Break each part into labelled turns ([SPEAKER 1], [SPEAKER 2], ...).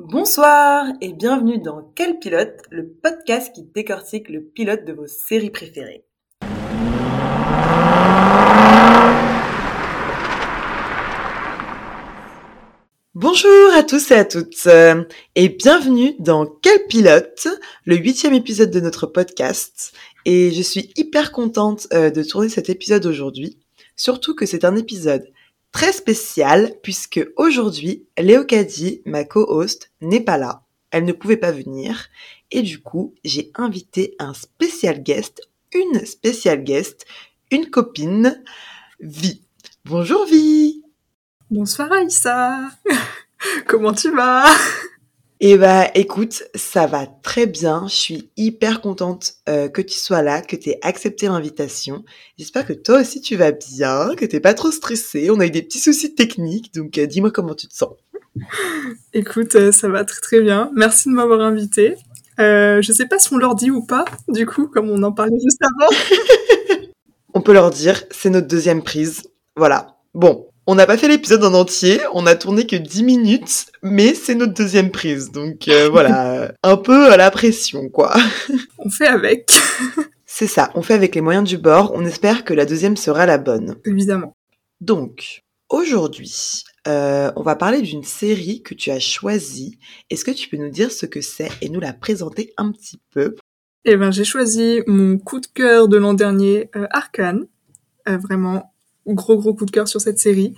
[SPEAKER 1] Bonsoir et bienvenue dans Quel pilote, le podcast qui décortique le pilote de vos séries préférées. Bonjour à tous et à toutes euh, et bienvenue dans Quel pilote, le huitième épisode de notre podcast. Et je suis hyper contente euh, de tourner cet épisode aujourd'hui, surtout que c'est un épisode très spécial puisque aujourd'hui, Léocadie, ma co-host, n'est pas là. Elle ne pouvait pas venir et du coup, j'ai invité un spécial guest, une spéciale guest, une copine, Vi. Bonjour Vi.
[SPEAKER 2] Bonsoir Aïssa. Comment tu vas?
[SPEAKER 1] Eh bah écoute, ça va très bien. Je suis hyper contente euh, que tu sois là, que tu aies accepté l'invitation. J'espère que toi aussi tu vas bien, que t'es pas trop stressée. On a eu des petits soucis techniques, donc euh, dis-moi comment tu te sens.
[SPEAKER 2] Écoute, euh, ça va très très bien. Merci de m'avoir invitée. je sais pas si on leur dit ou pas, du coup, comme on en parlait juste avant.
[SPEAKER 1] on peut leur dire, c'est notre deuxième prise. Voilà. Bon, on n'a pas fait l'épisode en entier, on a tourné que 10 minutes, mais c'est notre deuxième prise. Donc euh, voilà, un peu à la pression, quoi.
[SPEAKER 2] On fait avec.
[SPEAKER 1] c'est ça, on fait avec les moyens du bord. On espère que la deuxième sera la bonne.
[SPEAKER 2] Évidemment.
[SPEAKER 1] Donc, aujourd'hui, euh, on va parler d'une série que tu as choisie. Est-ce que tu peux nous dire ce que c'est et nous la présenter un petit peu?
[SPEAKER 2] Eh ben, j'ai choisi mon coup de cœur de l'an dernier, euh, Arkane. vraiment gros gros coup de cœur sur cette série.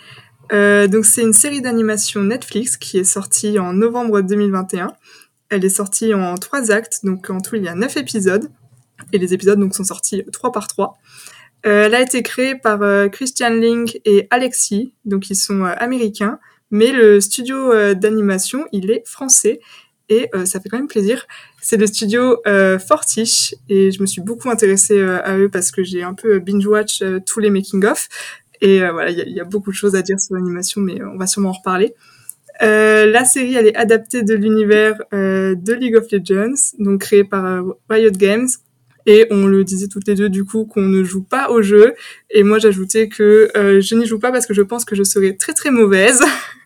[SPEAKER 2] Euh, donc c'est une série d'animation Netflix qui est sortie en novembre 2021. Elle est sortie en trois actes, donc en tout il y a neuf épisodes. Et les épisodes donc sont sortis trois par trois. Euh, elle a été créée par euh, Christian Link et Alexis, donc ils sont américains, mais le studio d'animation il est français et ça fait quand même plaisir. C'est le studio Fortiche et je me suis beaucoup intéressée à eux parce que j'ai un peu binge watch tous les making of. Et euh, voilà, il y, a beaucoup de choses à dire sur l'animation, mais on va sûrement en reparler. Euh, la série, elle est adaptée de l'univers euh, de League of Legends, donc créé par euh, Riot Games. Et on le disait toutes les deux du coup qu'on ne joue pas au jeu. Et moi j'ajoutais que euh, je n'y joue pas parce que je pense que je serais très très mauvaise.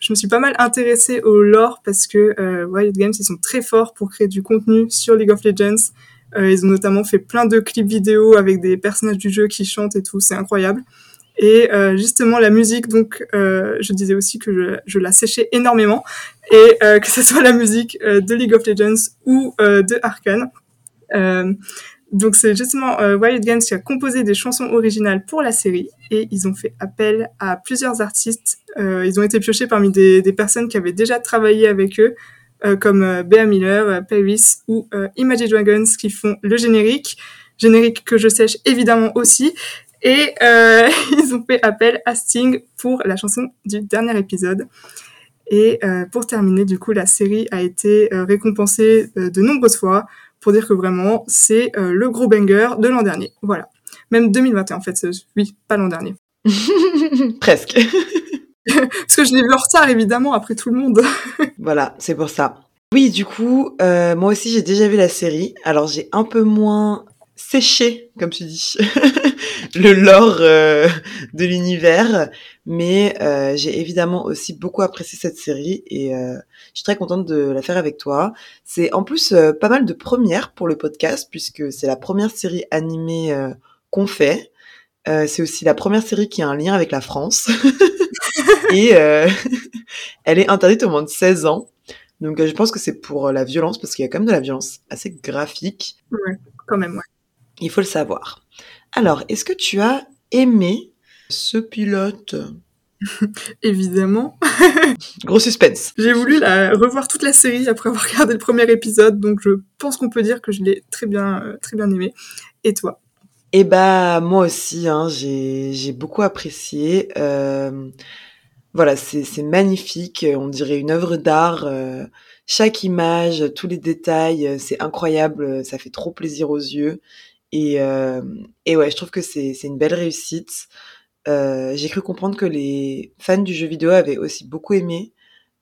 [SPEAKER 2] je me suis pas mal intéressée au lore parce que Riot Games ils sont très forts pour créer du contenu sur League of Legends. Euh, ils ont notamment fait plein de clips vidéo avec des personnages du jeu qui chantent et tout, c'est incroyable. Et euh, justement la musique, donc euh, je disais aussi que je, je, la séchais énormément, et euh, que ce soit la musique euh, de League of Legends ou euh, de Arkane. Donc c'est justement Wild Games qui a composé des chansons originales pour la série, et ils ont fait appel à plusieurs artistes. ils ont été piochés parmi des, des personnes qui avaient déjà travaillé avec eux, euh, comme euh, Bea Miller, euh, Paris ou Imagine Dragons qui font le générique, générique que je sèche évidemment aussi. Et euh, ils ont fait appel à Sting pour la chanson du dernier épisode. Et euh, pour terminer, du coup, la série a été euh, récompensée de nombreuses fois pour dire que vraiment, c'est le gros banger de l'an dernier. Voilà. Même 2021, en fait. Oui, pas l'an dernier.
[SPEAKER 1] Presque.
[SPEAKER 2] Parce que je l'ai vu en retard, évidemment, après tout le monde.
[SPEAKER 1] voilà, c'est pour ça. Oui, du coup, euh, moi aussi j'ai déjà vu la série. Alors j'ai un peu moins séché, comme tu dis, le lore euh, de l'univers, mais euh, j'ai évidemment aussi beaucoup apprécié cette série et euh, je suis très contente de la faire avec toi. C'est en plus pas mal de premières pour le podcast puisque c'est la première série animée qu'on fait. c'est aussi la première série qui a un lien avec la France. et elle est interdite au moins de 16 ans. Donc je pense que c'est pour la violence, parce qu'il y a quand même de la violence assez graphique.
[SPEAKER 2] Ouais, quand même.
[SPEAKER 1] Il faut le savoir. Alors, est-ce que tu as aimé ce pilote?
[SPEAKER 2] Évidemment.
[SPEAKER 1] Gros suspense.
[SPEAKER 2] J'ai voulu la, revoir toute la série après avoir regardé le premier épisode, donc je pense qu'on peut dire que je l'ai très bien, euh, très bien aimé. Et toi?
[SPEAKER 1] Eh bah moi aussi, hein, j'ai beaucoup apprécié. Euh, voilà, c'est magnifique, on dirait une œuvre d'art. Euh, chaque image, tous les détails, c'est incroyable, ça fait trop plaisir aux yeux. Et, euh, et ouais, je trouve que c'est une belle réussite. Euh, J'ai cru comprendre que les fans du jeu vidéo avaient aussi beaucoup aimé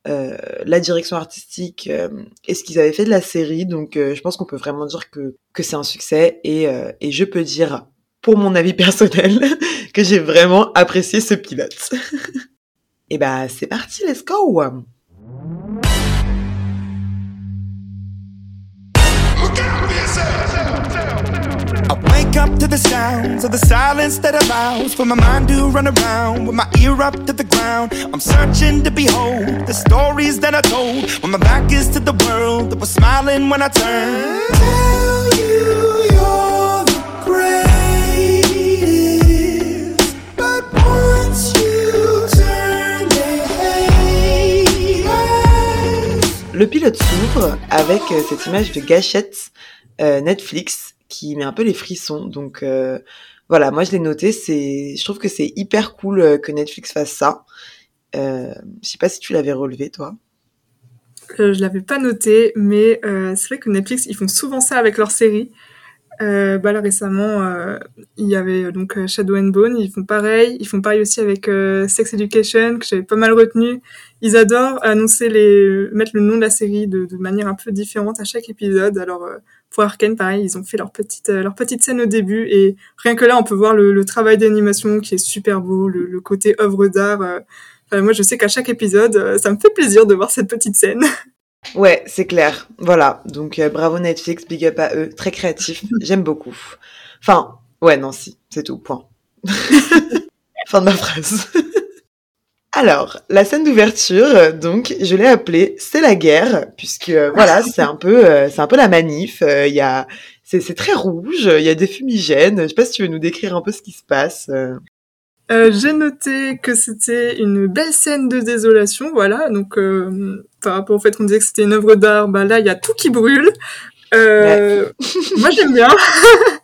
[SPEAKER 1] euh, la direction artistique euh, et ce qu'ils avaient fait de la série. Donc je pense qu'on peut vraiment dire que, que c'est un succès. Et, et je peux dire, pour mon avis personnel, que j'ai vraiment apprécié ce pilote. Et bah c'est parti, let's go
[SPEAKER 3] up to the sounds of the silence that allows for my mind to run around with my ear up to the ground. I'm searching to behold the stories that I told when my back is to the world that was smiling when I turned. Tell you you're the greatest, but once you turn, they hate us.
[SPEAKER 1] Le pilote s'ouvre avec euh, cette image de gâchette euh, Netflix qui met un peu les frissons. Donc euh, voilà, moi je l'ai noté. C'est, je trouve que c'est hyper cool euh, que Netflix fasse ça. Euh, je sais pas si tu l'avais relevé toi.
[SPEAKER 2] Euh, je l'avais pas noté, mais euh, c'est vrai que Netflix, ils font souvent ça avec leurs séries. Bah récemment, il y avait donc Shadow and Bone, ils font pareil. Ils font pareil aussi avec Sex Education, que j'avais pas mal retenu. Ils adorent annoncer les, mettre le nom de la série de, de manière un peu différente à chaque épisode. Alors pour Arkane, pareil, ils ont fait leur petite euh, leur petite scène au début et rien que là, on peut voir le, le travail d'animation qui est super beau, le, le côté œuvre d'art. euh. Enfin, moi, je sais qu'à chaque épisode, euh, ça me fait plaisir de voir cette petite scène.
[SPEAKER 1] Ouais, c'est clair. Voilà. Donc euh, bravo Netflix, big up à eux, très créatif. J'aime beaucoup. Enfin, ouais, non, si, c'est tout. Point. fin de ma phrase. Alors, la scène d'ouverture, euh, donc, je l'ai appelée "C'est la guerre", puisque euh, voilà, c'est un peu, euh, c'est un peu la manif. euh, Il y a, c'est, c'est très rouge. Il y a des fumigènes. Je sais pas si tu veux nous décrire un peu ce qui se passe. euh.
[SPEAKER 2] Euh, j'ai noté que c'était une belle scène de désolation, voilà. Donc, euh, par rapport au fait qu'on disait que c'était une œuvre d'art, bah là, il y a tout qui brûle. Euh, Moi, j'aime bien.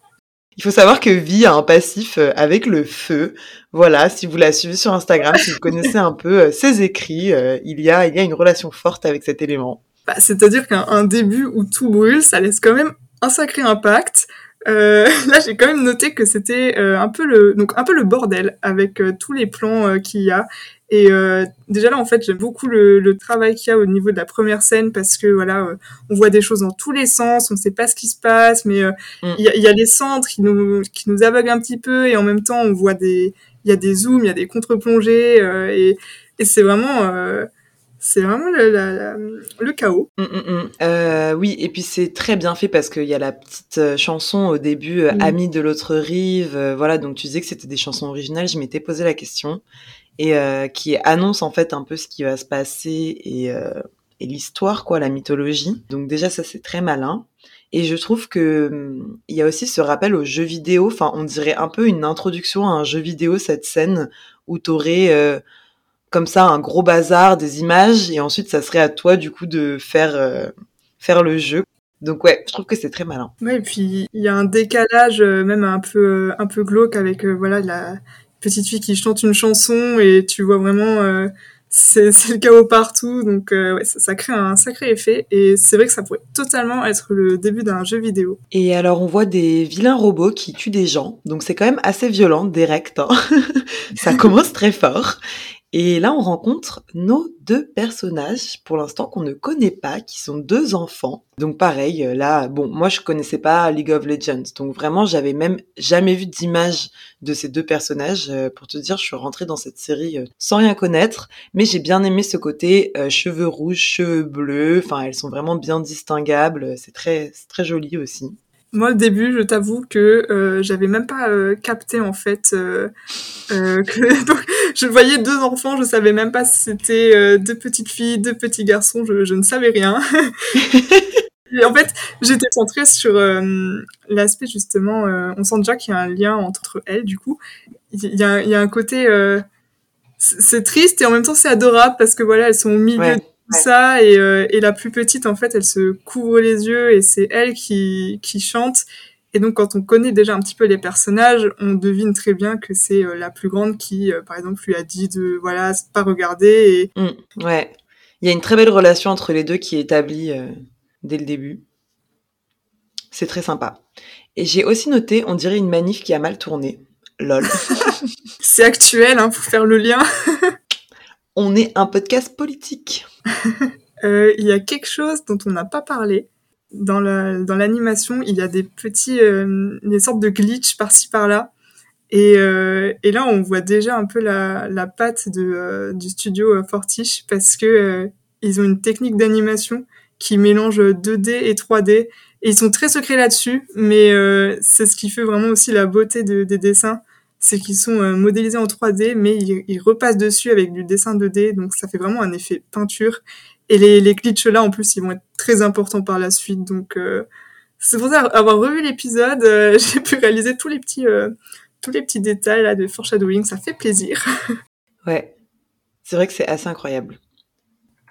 [SPEAKER 1] Il faut savoir que Vi a un passif euh, avec le feu. Voilà, si vous la suivez sur Instagram, si vous connaissez un peu euh, ses écrits, euh, il y a une relation forte avec cet élément.
[SPEAKER 2] Bah, C'est-à-dire qu'un un début où tout brûle, ça laisse quand même un sacré impact. Là, j'ai quand même noté que c'était un peu le bordel avec tous les plans qu'il y a. Et euh, déjà là, en fait, j'aime beaucoup le, le travail qu'il y a au niveau de la première scène parce que voilà, euh, on voit des choses dans tous les sens, on ne sait pas ce qui se passe, mais euh, il
[SPEAKER 1] Mm.
[SPEAKER 2] y, a, il y a les centres qui nous qui nous aveuglent un petit peu et en même temps, on voit des il y a des zooms, il y a des contre-plongées et, et c'est vraiment c'est vraiment le, la- la- le chaos.
[SPEAKER 1] Hum. Euh, oui, et puis c'est très bien fait parce qu'il y a la petite chanson au début, euh,
[SPEAKER 2] Mm.
[SPEAKER 1] Amis de l'autre rive. euh, voilà, donc tu disais que c'était des chansons originales. Je m'étais posé la question et euh, qui annonce en fait un peu ce qui va se passer et, euh, et l'histoire, quoi, la mythologie. Donc déjà ça c'est très malin. Et je trouve que hum, il y a aussi ce rappel aux jeux vidéo. Enfin, on dirait un peu une introduction à un jeu vidéo cette scène où t'aurais euh, comme ça un gros bazar des images et ensuite ça serait à toi du coup de faire euh, faire le jeu. Donc ouais, je trouve que c'est très malin.
[SPEAKER 2] Ouais, et puis il y a un décalage euh, même un peu un peu glauque avec euh, voilà la petite fille qui chante une chanson et tu vois vraiment euh, c'est le chaos partout donc euh, ça crée un sacré effet et c'est vrai que ça pourrait totalement être le début d'un jeu vidéo.
[SPEAKER 1] Et alors on voit des vilains robots qui tuent des gens, donc c'est quand même assez violent, direct. hein. ça commence très fort. Et là on rencontre nos deux personnages, pour l'instant qu'on ne connaît pas, qui sont deux enfants. Donc pareil, euh, là, bon, moi je connaissais pas League of Legends, donc vraiment j'avais même jamais vu d'image de ces deux personnages. Euh, pour te dire, je suis rentrée dans cette série euh, sans rien connaître, mais j'ai bien aimé ce côté cheveux rouges, cheveux bleus. Enfin, elles sont vraiment bien distinguables. C'est très, très joli aussi.
[SPEAKER 2] Moi au début, je t'avoue que euh, j'avais même pas euh, capté en fait euh, euh, que donc je voyais deux enfants, je savais même pas si c'était euh, deux petites filles, deux petits garçons, je, je ne savais rien. Et en fait, j'étais centrée sur euh, l'aspect justement, euh, on sent déjà qu'il y a un lien entre elles du coup. Il y a, il y a un côté, euh, c'est c'est triste et en même temps c'est adorable parce que voilà, elles sont au milieu
[SPEAKER 1] Ouais,
[SPEAKER 2] ça et, euh, et la plus petite en fait, elle se couvre les yeux et c'est elle qui, qui chante. Et donc quand on connaît déjà un petit peu les personnages, on devine très bien que c'est euh, la plus grande qui, euh, par exemple, lui a dit de voilà, pas regarder et
[SPEAKER 1] Mm, ouais. Il y a une très belle relation entre les deux qui est établie dès le début. C'est très sympa. Et j'ai aussi noté, on dirait une manif qui a mal tourné. Lol.
[SPEAKER 2] c'est actuel hein, pour faire le lien.
[SPEAKER 1] on est un podcast politique.
[SPEAKER 2] Euh, il y a quelque chose dont on n'a pas parlé. Dans la- dans l'animation, il y a des petits, euh, des sortes de glitch par-ci par-là. Et, euh, et là, on voit déjà un peu la, patte du studio Fortiche parce que ils ont une technique d'animation qui mélange 2D et 3D. Et ils sont très secrets là-dessus, mais c'est ce qui fait vraiment aussi la beauté de, des dessins, c'est qu'ils sont euh, modélisés en 3D, mais ils, repassent dessus avec du dessin 2D, donc ça fait vraiment un effet peinture. Et les, les glitches là, en plus, ils vont être très importants par la suite, donc euh, c'est pour ça avoir revu l'épisode, euh, j'ai pu réaliser tous les petits euh, tous les petits détails là de foreshadowing, ça fait plaisir.
[SPEAKER 1] ouais, c'est vrai que c'est assez incroyable.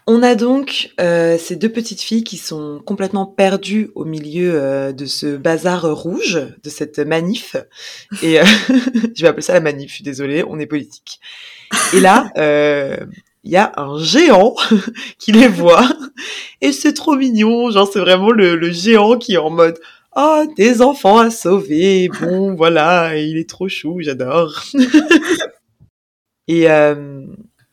[SPEAKER 1] On a donc euh, ces deux petites filles qui sont complètement perdues au milieu euh, de ce bazar rouge, de cette manif. Et euh, je vais appeler ça la manif, je suis désolée, on est politique. Et là, il y a un géant qui les voit. Et c'est trop mignon, genre c'est vraiment le, le, géant qui est en mode « Oh, des enfants à sauver, bon voilà, il est trop chou, j'adore. » Et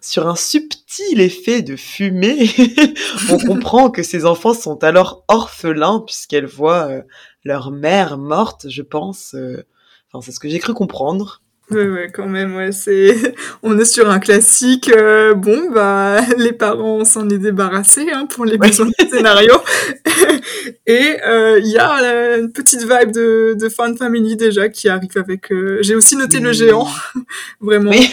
[SPEAKER 1] sur un subtil effet de fumée, on comprend que ces enfants sont alors orphelins puisqu'elles voient euh, leur mère morte, je pense. Euh... Enfin, c'est ce que j'ai cru comprendre.
[SPEAKER 2] Ouais, ouais, quand même, ouais, c'est, on est sur un classique. Euh, bon, bah, les parents s'en est débarrassés hein, pour les besoins ouais. du scénario. Et il euh, y a euh, une petite vibe de, de fan family déjà qui arrive avec. J'ai aussi noté
[SPEAKER 1] Oui.
[SPEAKER 2] le géant, vraiment.
[SPEAKER 1] Oui.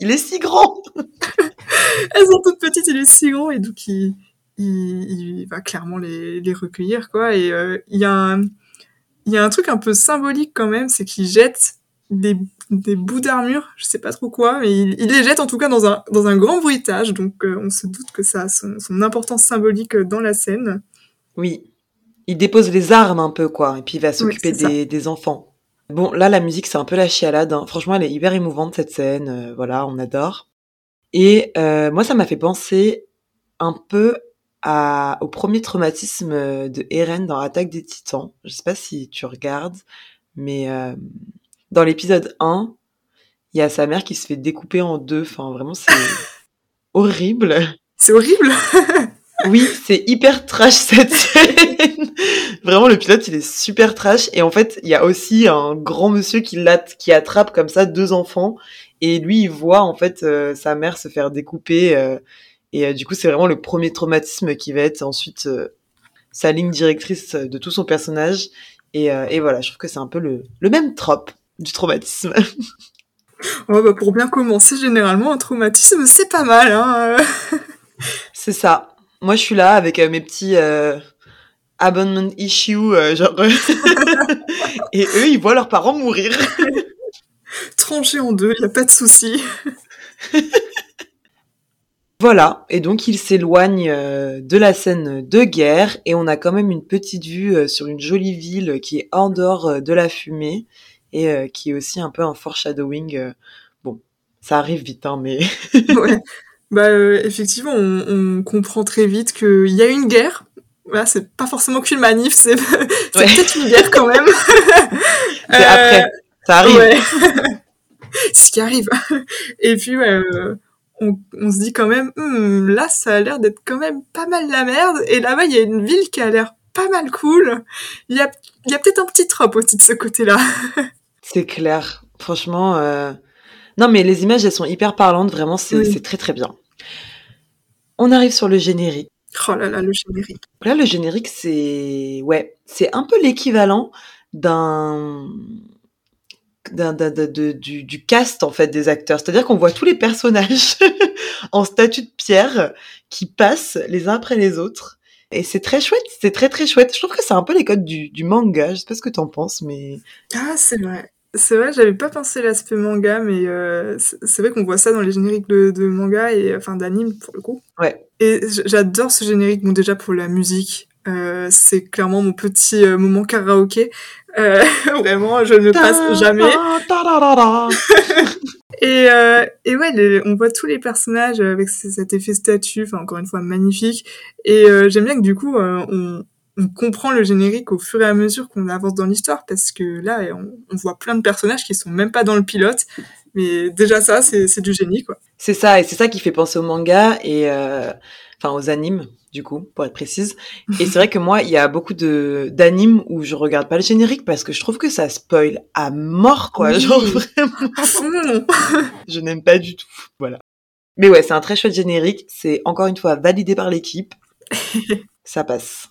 [SPEAKER 1] Il est si grand.
[SPEAKER 2] Elles sont toutes petites, il est si grand et donc il, il, il va clairement les, les recueillir quoi. Et euh, il y a un, il y a un truc un peu symbolique quand même, c'est qu'il jette des, des bouts d'armure, je sais pas trop quoi, mais il, il les jette en tout cas dans un, dans un grand bruitage, donc euh, on se doute que ça a son, son importance symbolique dans la scène.
[SPEAKER 1] Oui. Il dépose les armes un peu, quoi, et puis il va s'occuper des enfants. Bon, là, la musique, c'est un peu la chialade. hein. Franchement, elle est hyper émouvante, cette scène. euh, voilà, on adore. Et euh, moi, ça m'a fait penser un peu à, au premier traumatisme euh, de Eren dans Attaque des Titans. Je sais pas si tu regardes, mais euh, dans l'épisode 1, il y a sa mère qui se fait découper en deux. Enfin, vraiment, c'est horrible.
[SPEAKER 2] C'est horrible?
[SPEAKER 1] Oui, c'est hyper trash cette scène. Vraiment, le pilote, il est super trash. Et en fait, il y a aussi un grand monsieur qui, qui attrape comme ça deux enfants. Et lui, il voit en fait euh, sa mère se faire découper. euh, et euh, du coup, c'est vraiment le premier traumatisme qui va être ensuite sa ligne directrice de tout son personnage. Et, et voilà, je trouve que c'est un peu le, le même trope du traumatisme.
[SPEAKER 2] oh, bah, Pour bien commencer, généralement, un traumatisme, c'est pas mal. Hein
[SPEAKER 1] c'est ça. Moi, je suis là avec mes petits abandonment issues, euh, genre. et eux, ils voient leurs parents mourir.
[SPEAKER 2] Tranché en deux, y a pas de souci.
[SPEAKER 1] Voilà, et donc ils s'éloignent euh, de la scène de guerre et on a quand même une petite vue euh, sur une jolie ville qui est en dehors euh, de la fumée et euh, qui est aussi un peu un foreshadowing. euh, bon, ça arrive vite, hein, mais
[SPEAKER 2] ouais. Bah, euh, effectivement, on, on comprend très vite qu'il y a une guerre. Voilà, c'est pas forcément qu'une manif, c'est
[SPEAKER 1] Ouais.
[SPEAKER 2] peut-être une guerre quand même.
[SPEAKER 1] c'est après, ça arrive.
[SPEAKER 2] Ouais. Ce qui arrive. Et puis, ouais, euh, on, on se dit quand même, Hmm, là, ça a l'air d'être quand même pas mal la merde. Et là-bas, il y a une ville qui a l'air pas mal cool. Il y a, il y a peut-être un petit trope aussi de ce côté-là.
[SPEAKER 1] C'est clair. Franchement, euh... non, mais les images, elles sont hyper parlantes. Vraiment, c'est
[SPEAKER 2] Oui.
[SPEAKER 1] c'est très très bien. On arrive sur le générique.
[SPEAKER 2] Oh là là, le générique.
[SPEAKER 1] Là, le générique, c'est ouais, c'est un peu l'équivalent d'un de- du, du cast en fait des acteurs. C'est-à-dire qu'on voit tous les personnages en statue de pierre qui passent les uns après les autres. Et c'est très chouette, c'est très très chouette. Je trouve que c'est un peu les codes du, du manga. Je sais pas ce que t'en penses, mais
[SPEAKER 2] Ah, c'est vrai. C'est vrai, j'avais pas pensé l'aspect manga, mais euh, c'est vrai qu'on voit ça dans les génériques de, de manga et enfin d'anime pour le coup.
[SPEAKER 1] ouais,
[SPEAKER 2] Et j'adore ce générique, bon déjà pour la musique, euh, c'est clairement mon petit euh, moment karaoké. Euh, vraiment, je ne le passe jamais. Et, euh, et ouais, les- on voit tous les personnages avec cet effet statue, enfin encore une fois magnifique. Et euh, j'aime bien que du coup, on, on comprend le générique au fur et à mesure qu'on avance dans l'histoire, parce que là, on, on voit plein de personnages qui sont même pas dans le pilote. Mais déjà ça, c'est du génie, quoi.
[SPEAKER 1] C'est ça, et c'est ça qui fait penser au manga et euh, enfin aux animes, du coup, pour être précise. Et c'est vrai que moi, il y a beaucoup de d'animes où je regarde pas le générique parce que je trouve que ça spoil à mort, quoi.
[SPEAKER 2] Oui.
[SPEAKER 1] Genre vraiment, je n'aime pas du tout. Voilà. Mais ouais, c'est un très chouette générique. C'est encore une fois validé par l'équipe. ça passe.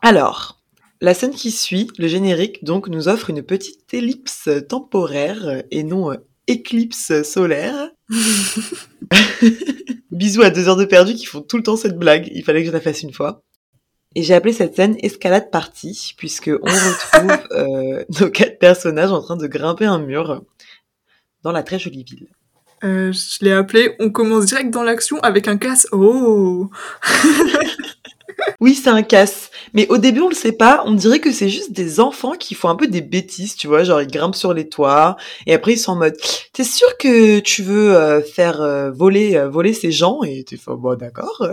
[SPEAKER 1] Alors, La scène qui suit, le générique, donc, nous offre une petite ellipse temporaire et non euh, éclipse solaire. Bisous à deux heures de perdu qui font tout le temps cette blague. Il fallait que je la fasse une fois. Et j'ai appelé cette scène escalade partie, puisque on retrouve euh, nos quatre personnages en train de grimper un mur dans la très jolie ville.
[SPEAKER 2] Euh, je l'ai appelé On commence direct dans l'action avec un casse. Oh
[SPEAKER 1] Oui, c'est un casse. Mais au début, on le sait pas. On dirait que c'est juste des enfants qui font un peu des bêtises, tu vois. Genre, ils grimpent sur les toits. Et après, ils sont en mode, t'es sûr que tu veux euh, faire euh, voler, euh, voler ces gens? Et tu fais, bon, d'accord.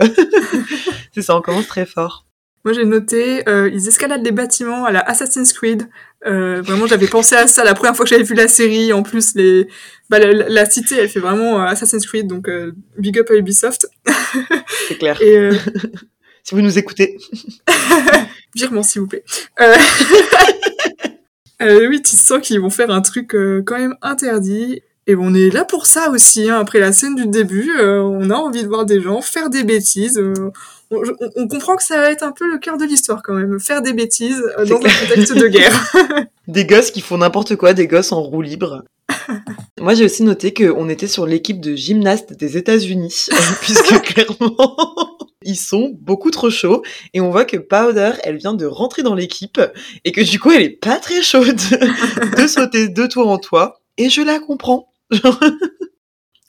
[SPEAKER 1] c'est ça, on commence très fort.
[SPEAKER 2] Moi, j'ai noté, euh, ils escaladent les bâtiments à la Assassin's Creed. Euh, vraiment, j'avais pensé à ça la première fois que j'avais vu la série. En plus, les, bah, la, la cité, elle fait vraiment Assassin's Creed, donc euh, big up à Ubisoft.
[SPEAKER 1] C'est clair.
[SPEAKER 2] Et euh,
[SPEAKER 1] Si vous nous écoutez.
[SPEAKER 2] virement, s'il vous plaît. Euh... euh, oui, tu sens qu'ils vont faire un truc euh, quand même interdit. Et on est là pour ça aussi. Hein. Après la scène du début, on a envie de voir des gens faire des bêtises. on, on- on comprend que ça va être un peu le cœur de l'histoire quand même. Faire des bêtises dans un contexte de guerre.
[SPEAKER 1] Des gosses qui font n'importe quoi, des gosses en roue libre. Moi, j'ai aussi noté qu'on était sur l'équipe de gymnastes des États-Unis, puisque clairement, ils sont beaucoup trop chauds. Et on voit que Powder, elle vient de rentrer dans l'équipe, et que du coup, elle est pas très chaude de sauter de toit en toit. Et je la comprends.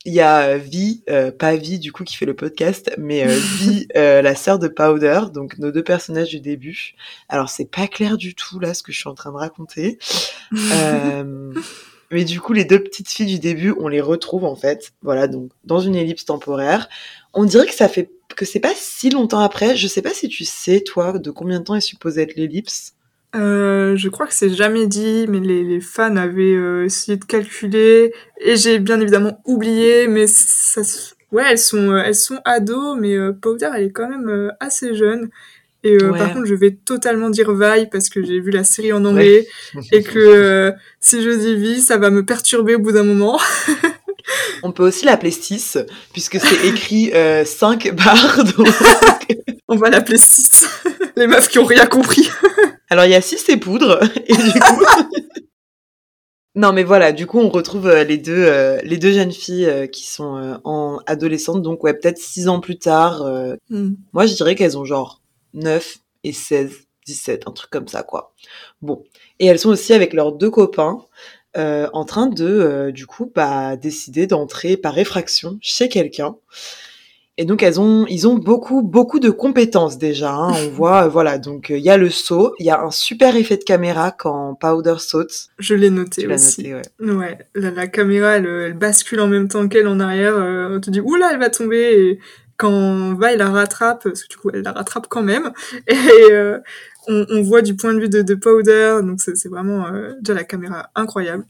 [SPEAKER 1] Il y a euh, Vi, euh, pas Vi du coup qui fait le podcast, mais euh, Vi, euh, la sœur de Powder, donc nos deux personnages du début. Alors c'est pas clair du tout là ce que je suis en train de raconter. Mais du coup, les deux petites filles du début, on les retrouve en fait, voilà, donc dans une ellipse temporaire. On dirait que ça fait que c'est pas si longtemps après. Je sais pas si tu sais toi de combien de temps est supposée être l'ellipse.
[SPEAKER 2] Euh, je crois que c'est jamais dit, mais les, les fans avaient euh, essayé de calculer et j'ai bien évidemment oublié. Mais ça, ouais, elles sont, euh, elles sont ados, mais euh, Powder, elle est quand même euh, assez jeune. Et euh,
[SPEAKER 1] Ouais.
[SPEAKER 2] par contre, je vais totalement dire Vi parce que j'ai vu la série en anglais et que euh, si je dis Vi, ça va me perturber au bout d'un moment.
[SPEAKER 1] On peut aussi l'appeler 6 puisque c'est écrit 5 barres. donc-
[SPEAKER 2] On va l'appeler 6. les meufs qui ont rien compris.
[SPEAKER 1] Alors il y a 6 et poudre et du coup. Non mais voilà, du coup on retrouve euh, les deux euh, les deux jeunes filles euh, qui sont euh, en adolescentes donc ouais peut-être 6 ans plus tard euh,
[SPEAKER 2] Hmm.
[SPEAKER 1] Moi, je dirais qu'elles ont genre 9 et 16, 17, un truc comme ça, quoi. Bon. Et elles sont aussi avec leurs deux copains euh, en train de, euh, du coup, bah, décider d'entrer par effraction chez quelqu'un. Et donc, elles ont, ils ont beaucoup, beaucoup de compétences déjà. hein. On voit, euh, voilà. Donc, euh, il y a le saut, il y a un super effet de caméra quand Powder saute.
[SPEAKER 2] Je l'ai noté
[SPEAKER 1] Tu
[SPEAKER 2] aussi.
[SPEAKER 1] noté, ouais.
[SPEAKER 2] Ouais, la, la caméra, elle, elle bascule en même temps qu'elle en arrière. on te dit, oula, elle va tomber. Et quand Vi la rattrape, parce que du coup, elle la rattrape quand même. Et euh, on, on voit du point de vue de, de Powder. Donc, c'est vraiment euh, déjà la caméra incroyable.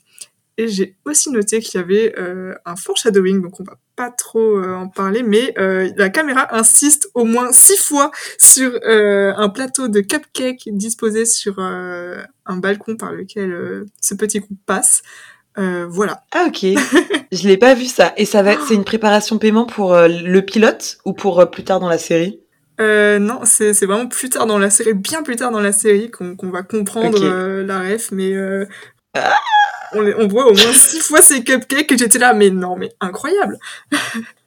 [SPEAKER 2] Et j'ai aussi noté qu'il y avait euh, un foreshadowing, donc on va pas trop euh, en parler, mais euh, la caméra insiste au moins six fois sur euh, un plateau de cupcakes disposé sur un balcon par lequel ce petit groupe passe. Euh, voilà.
[SPEAKER 1] Ah, ok. je l'ai pas vu ça. Et ça va, c'est une préparation paiement pour euh, le pilote ou pour euh, plus tard dans la série?
[SPEAKER 2] Euh, non, c'est c'est vraiment plus tard dans la série, bien plus tard dans la série, qu'on va comprendre la ref, mais euh, on, on voit au moins six fois ces cupcakes et j'étais là, mais non, mais incroyable.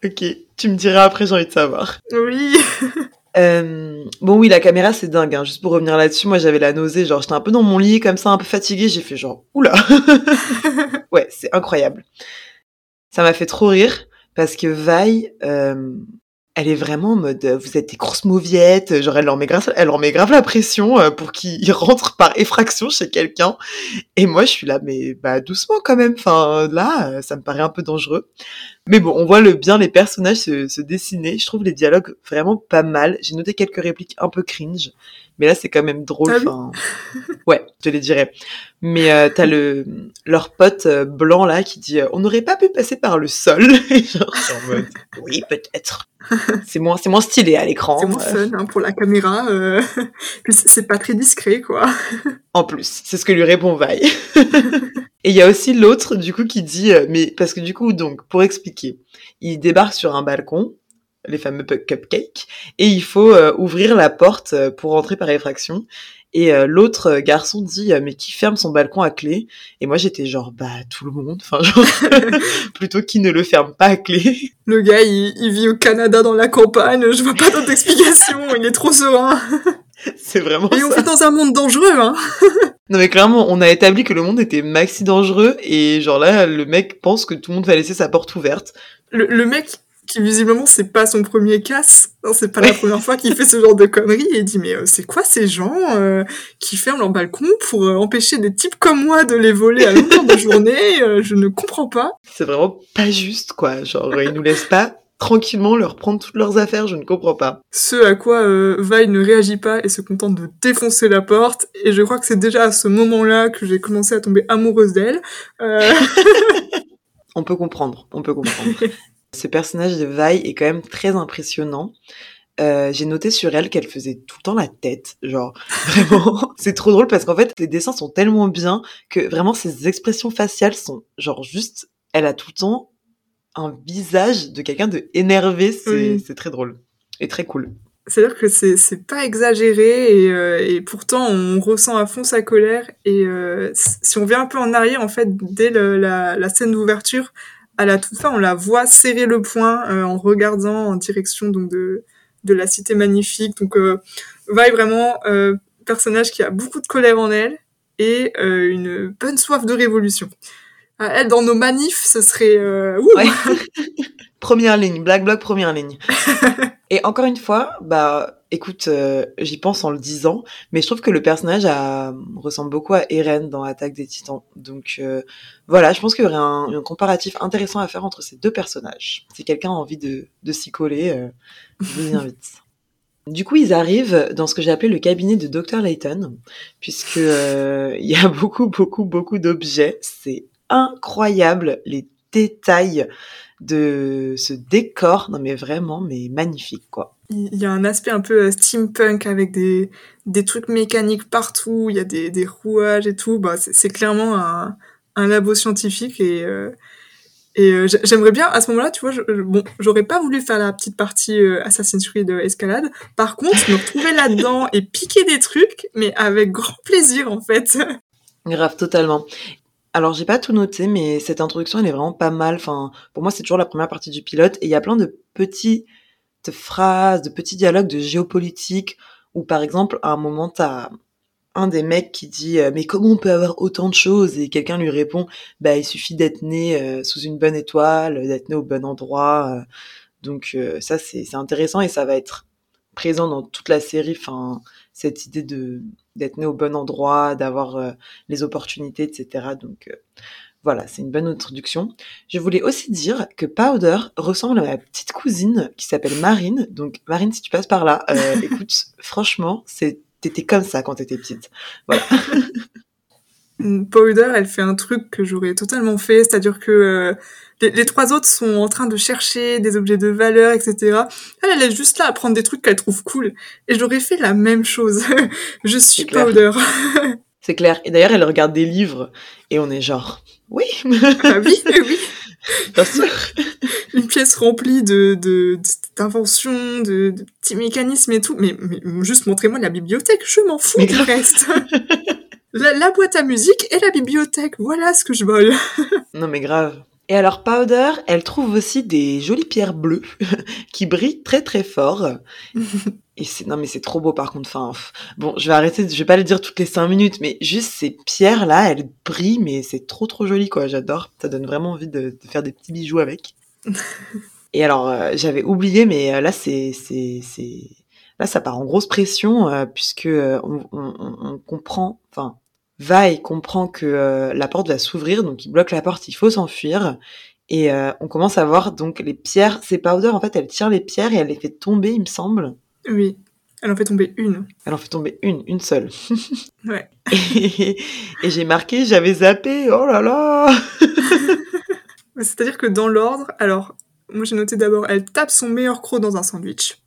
[SPEAKER 1] Ok. Tu me diras après, j'ai envie de savoir.
[SPEAKER 2] Oui.
[SPEAKER 1] Euh, bon oui, la caméra c'est dingue. Hein. Juste pour revenir là-dessus, moi j'avais la nausée, genre j'étais un peu dans mon lit comme ça, un peu fatiguée, j'ai fait genre oula. ouais, c'est incroyable. Ça m'a fait trop rire parce que Vi, euh, elle est vraiment en mode euh, vous êtes des grosses mauviettes, genre elle leur met grave, elle leur met grave la pression euh, pour qu'ils rentrent par effraction chez quelqu'un. Et moi je suis là mais bah doucement quand même. Enfin là, euh, ça me paraît un peu dangereux. Mais bon, on voit le bien les personnages se dessiner. Je trouve les dialogues vraiment pas mal. J'ai noté quelques répliques un peu cringe, mais là c'est quand même drôle.
[SPEAKER 2] Ah
[SPEAKER 1] Enfin, ouais, je te les dirais. Mais euh, t'as le leur pote euh, blanc là qui dit euh, on n'aurait pas pu passer par le sol. Genre, c'est en mode, oui peut-être. C'est moins c'est moins stylé à l'écran.
[SPEAKER 2] C'est moins
[SPEAKER 1] euh,
[SPEAKER 2] fun hein, pour la caméra. Euh... Puis c'est pas très discret, quoi.
[SPEAKER 1] En plus, c'est ce que lui répond Vi. Et il y a aussi l'autre, du coup, qui dit, mais parce que du coup, donc, pour expliquer, il débarque sur un balcon, les fameux cupcakes, et il faut euh, ouvrir la porte euh, pour rentrer par effraction. Et euh, l'autre garçon dit mais qui ferme son balcon à clé? Et moi j'étais genre bah tout le monde, enfin genre plutôt qui ne le ferme pas à clé.
[SPEAKER 2] Le gars il, il vit au Canada dans la campagne, je vois pas d'autre explication, il est trop serein.
[SPEAKER 1] C'est vraiment
[SPEAKER 2] Et on vit dans un monde dangereux, hein.
[SPEAKER 1] Non mais clairement, on a établi que le monde était maxi dangereux et genre là, le mec pense que tout le monde va laisser sa porte ouverte.
[SPEAKER 2] Le, le mec qui visiblement c'est pas son premier casse, non c'est pas la première fois qu'il fait ce genre de conneries et dit mais euh, c'est quoi ces gens euh, qui ferment leur balcon pour euh, empêcher des types comme moi de les voler à longueur de journée, je ne comprends pas.
[SPEAKER 1] C'est vraiment pas juste quoi, genre ils nous laissent pas tranquillement leur prendre toutes leurs affaires, je ne comprends pas.
[SPEAKER 2] Ce à quoi euh, ne réagit pas et se contente de défoncer la porte. Et je crois que c'est déjà à ce moment-là que j'ai commencé à tomber amoureuse d'elle. Euh...
[SPEAKER 1] on peut comprendre, on peut comprendre. Ce personnage de Vi est quand même très impressionnant. Euh, j'ai noté sur elle qu'elle faisait tout le temps la tête, genre vraiment. c'est trop drôle parce qu'en fait les dessins sont tellement bien que vraiment ses expressions faciales sont genre juste. Elle a tout le temps un visage de quelqu'un de énervé, c'est
[SPEAKER 2] Oui.
[SPEAKER 1] très drôle et très cool.
[SPEAKER 2] C'est-à-dire que c'est c'est pas exagéré et, euh, et pourtant on ressent à fond sa colère. Et euh, si on vient un peu en arrière, en fait, dès le- la, la scène d'ouverture, à la toute fin, on la voit serrer le poing euh, en regardant en direction donc de, de la cité magnifique. Donc, euh, Vi vraiment euh, personnage qui a beaucoup de colère en elle et une bonne soif de révolution. Euh, Elle, dans nos manifs, ce serait...
[SPEAKER 1] Ouais. première ligne, Black Bloc, première ligne. Et encore une fois, bah, écoute, euh, j'y pense en le disant, mais je trouve que le personnage ressemble beaucoup à Eren dans Attaque des Titans. Donc euh, voilà, je pense qu'il y aurait un, comparatif intéressant à faire entre ces deux personnages. Si quelqu'un a envie de, s'y coller, euh, je vous invite. Du coup, ils arrivent dans ce que j'ai appelé le cabinet de Dr. Layton, puisque euh, il y a beaucoup, beaucoup, beaucoup d'objets. C'est incroyable les détails de ce décor. Non mais vraiment, mais magnifique quoi.
[SPEAKER 2] Il y a un aspect un peu euh, steampunk avec des, des trucs mécaniques partout, il y a des, des rouages et tout. Bah, c'est clairement un, un labo scientifique et, euh, et euh, j'ai- j'aimerais bien à ce moment-là, tu vois, je- bon, j'aurais pas voulu faire la petite partie Assassin's Creed escalade. Par contre, me retrouver là-dedans et piquer des trucs, mais avec grand plaisir en fait.
[SPEAKER 1] Grave, totalement. Alors j'ai pas tout noté, mais cette introduction elle est vraiment pas mal. Enfin, pour moi c'est toujours la première partie du pilote et il y a plein de petites phrases, de petits dialogues de géopolitique où par exemple à un moment t'as un des mecs qui dit euh, mais comment on peut avoir autant de choses? Et quelqu'un lui répond bah il suffit d'être né euh, sous une bonne étoile, d'être né au bon endroit. euh. donc ça c'est intéressant et ça va être présent dans toute la série. Enfin cette idée de d'être né au bon endroit, d'avoir les opportunités, etc. Donc voilà, c'est une bonne introduction. Je voulais aussi dire que Powder ressemble à ma petite cousine qui s'appelle Marine. Donc Marine, si tu passes par là, euh, écoute, franchement, t'étais comme ça quand t'étais petite. Voilà.
[SPEAKER 2] Powder, elle fait un truc que j'aurais totalement fait, c'est-à-dire que euh, les, les trois autres sont en train de chercher des objets de valeur, etc. Elle, elle est juste là à prendre des trucs qu'elle trouve cool. Et j'aurais fait la même chose. Je suis. Powder.
[SPEAKER 1] C'est clair. Et d'ailleurs, elle regarde des livres et on est genre, oui,
[SPEAKER 2] ah oui, oui.
[SPEAKER 1] bien sûr.
[SPEAKER 2] Une pièce remplie de de- d'inventions, de, de petits mécanismes et tout. Mais, mais juste montrez-moi la bibliothèque, je m'en fous
[SPEAKER 1] Mais
[SPEAKER 2] du
[SPEAKER 1] grave.
[SPEAKER 2] reste. La, la boîte à musique et la bibliothèque, voilà ce que je vole.
[SPEAKER 1] Non mais grave. Et alors Powder, elle trouve aussi des jolies pierres bleues qui brillent très très fort. Et c'est non mais c'est trop beau par contre. Enfin bon, je vais arrêter, je vais pas le dire toutes les cinq minutes, mais juste ces pierres là, elles brillent, mais c'est trop trop joli quoi. J'adore. Ça donne vraiment envie de, de faire des petits bijoux avec. Et alors euh, j'avais oublié, mais euh, là c'est c'est c'est là ça part en grosse pression euh, puisque euh, on, on, on- on comprend, enfin Vi comprend que la porte va s'ouvrir, donc il bloque la porte, il faut s'enfuir. Et on commence à voir donc les pierres. C'est Powder, en fait, elle tire les pierres et elle les fait tomber, il me semble.
[SPEAKER 2] Oui, elle en fait tomber une.
[SPEAKER 1] Elle en fait tomber une, une seule.
[SPEAKER 2] Ouais.
[SPEAKER 1] Et, et j'ai marqué, j'avais zappé, oh là là
[SPEAKER 2] C'est-à-dire que dans l'ordre, alors, moi j'ai noté d'abord, elle tape son meilleur croc dans un sandwich.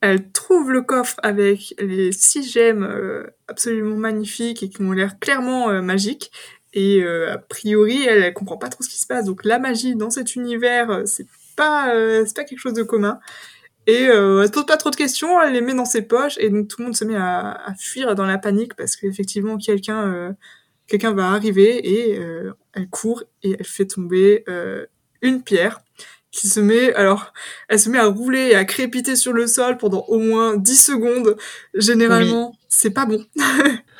[SPEAKER 2] Elle trouve le coffre avec les six gemmes euh, absolument magnifiques et qui ont l'air clairement euh, magiques. Et euh, a priori, elle, elle comprend pas trop ce qui se passe. Donc la magie dans cet univers, c'est pas, c'est pas quelque chose de commun. Et euh, elle se pose pas trop de questions, elle les met dans ses poches et donc tout le monde se met à, à fuir dans la panique parce qu'effectivement quelqu'un euh, quelqu'un va arriver et euh, elle court et elle fait tomber euh, une pierre qui se met alors elle se met à rouler et à crépiter sur le sol pendant au moins 10 secondes. Généralement, c'est pas bon.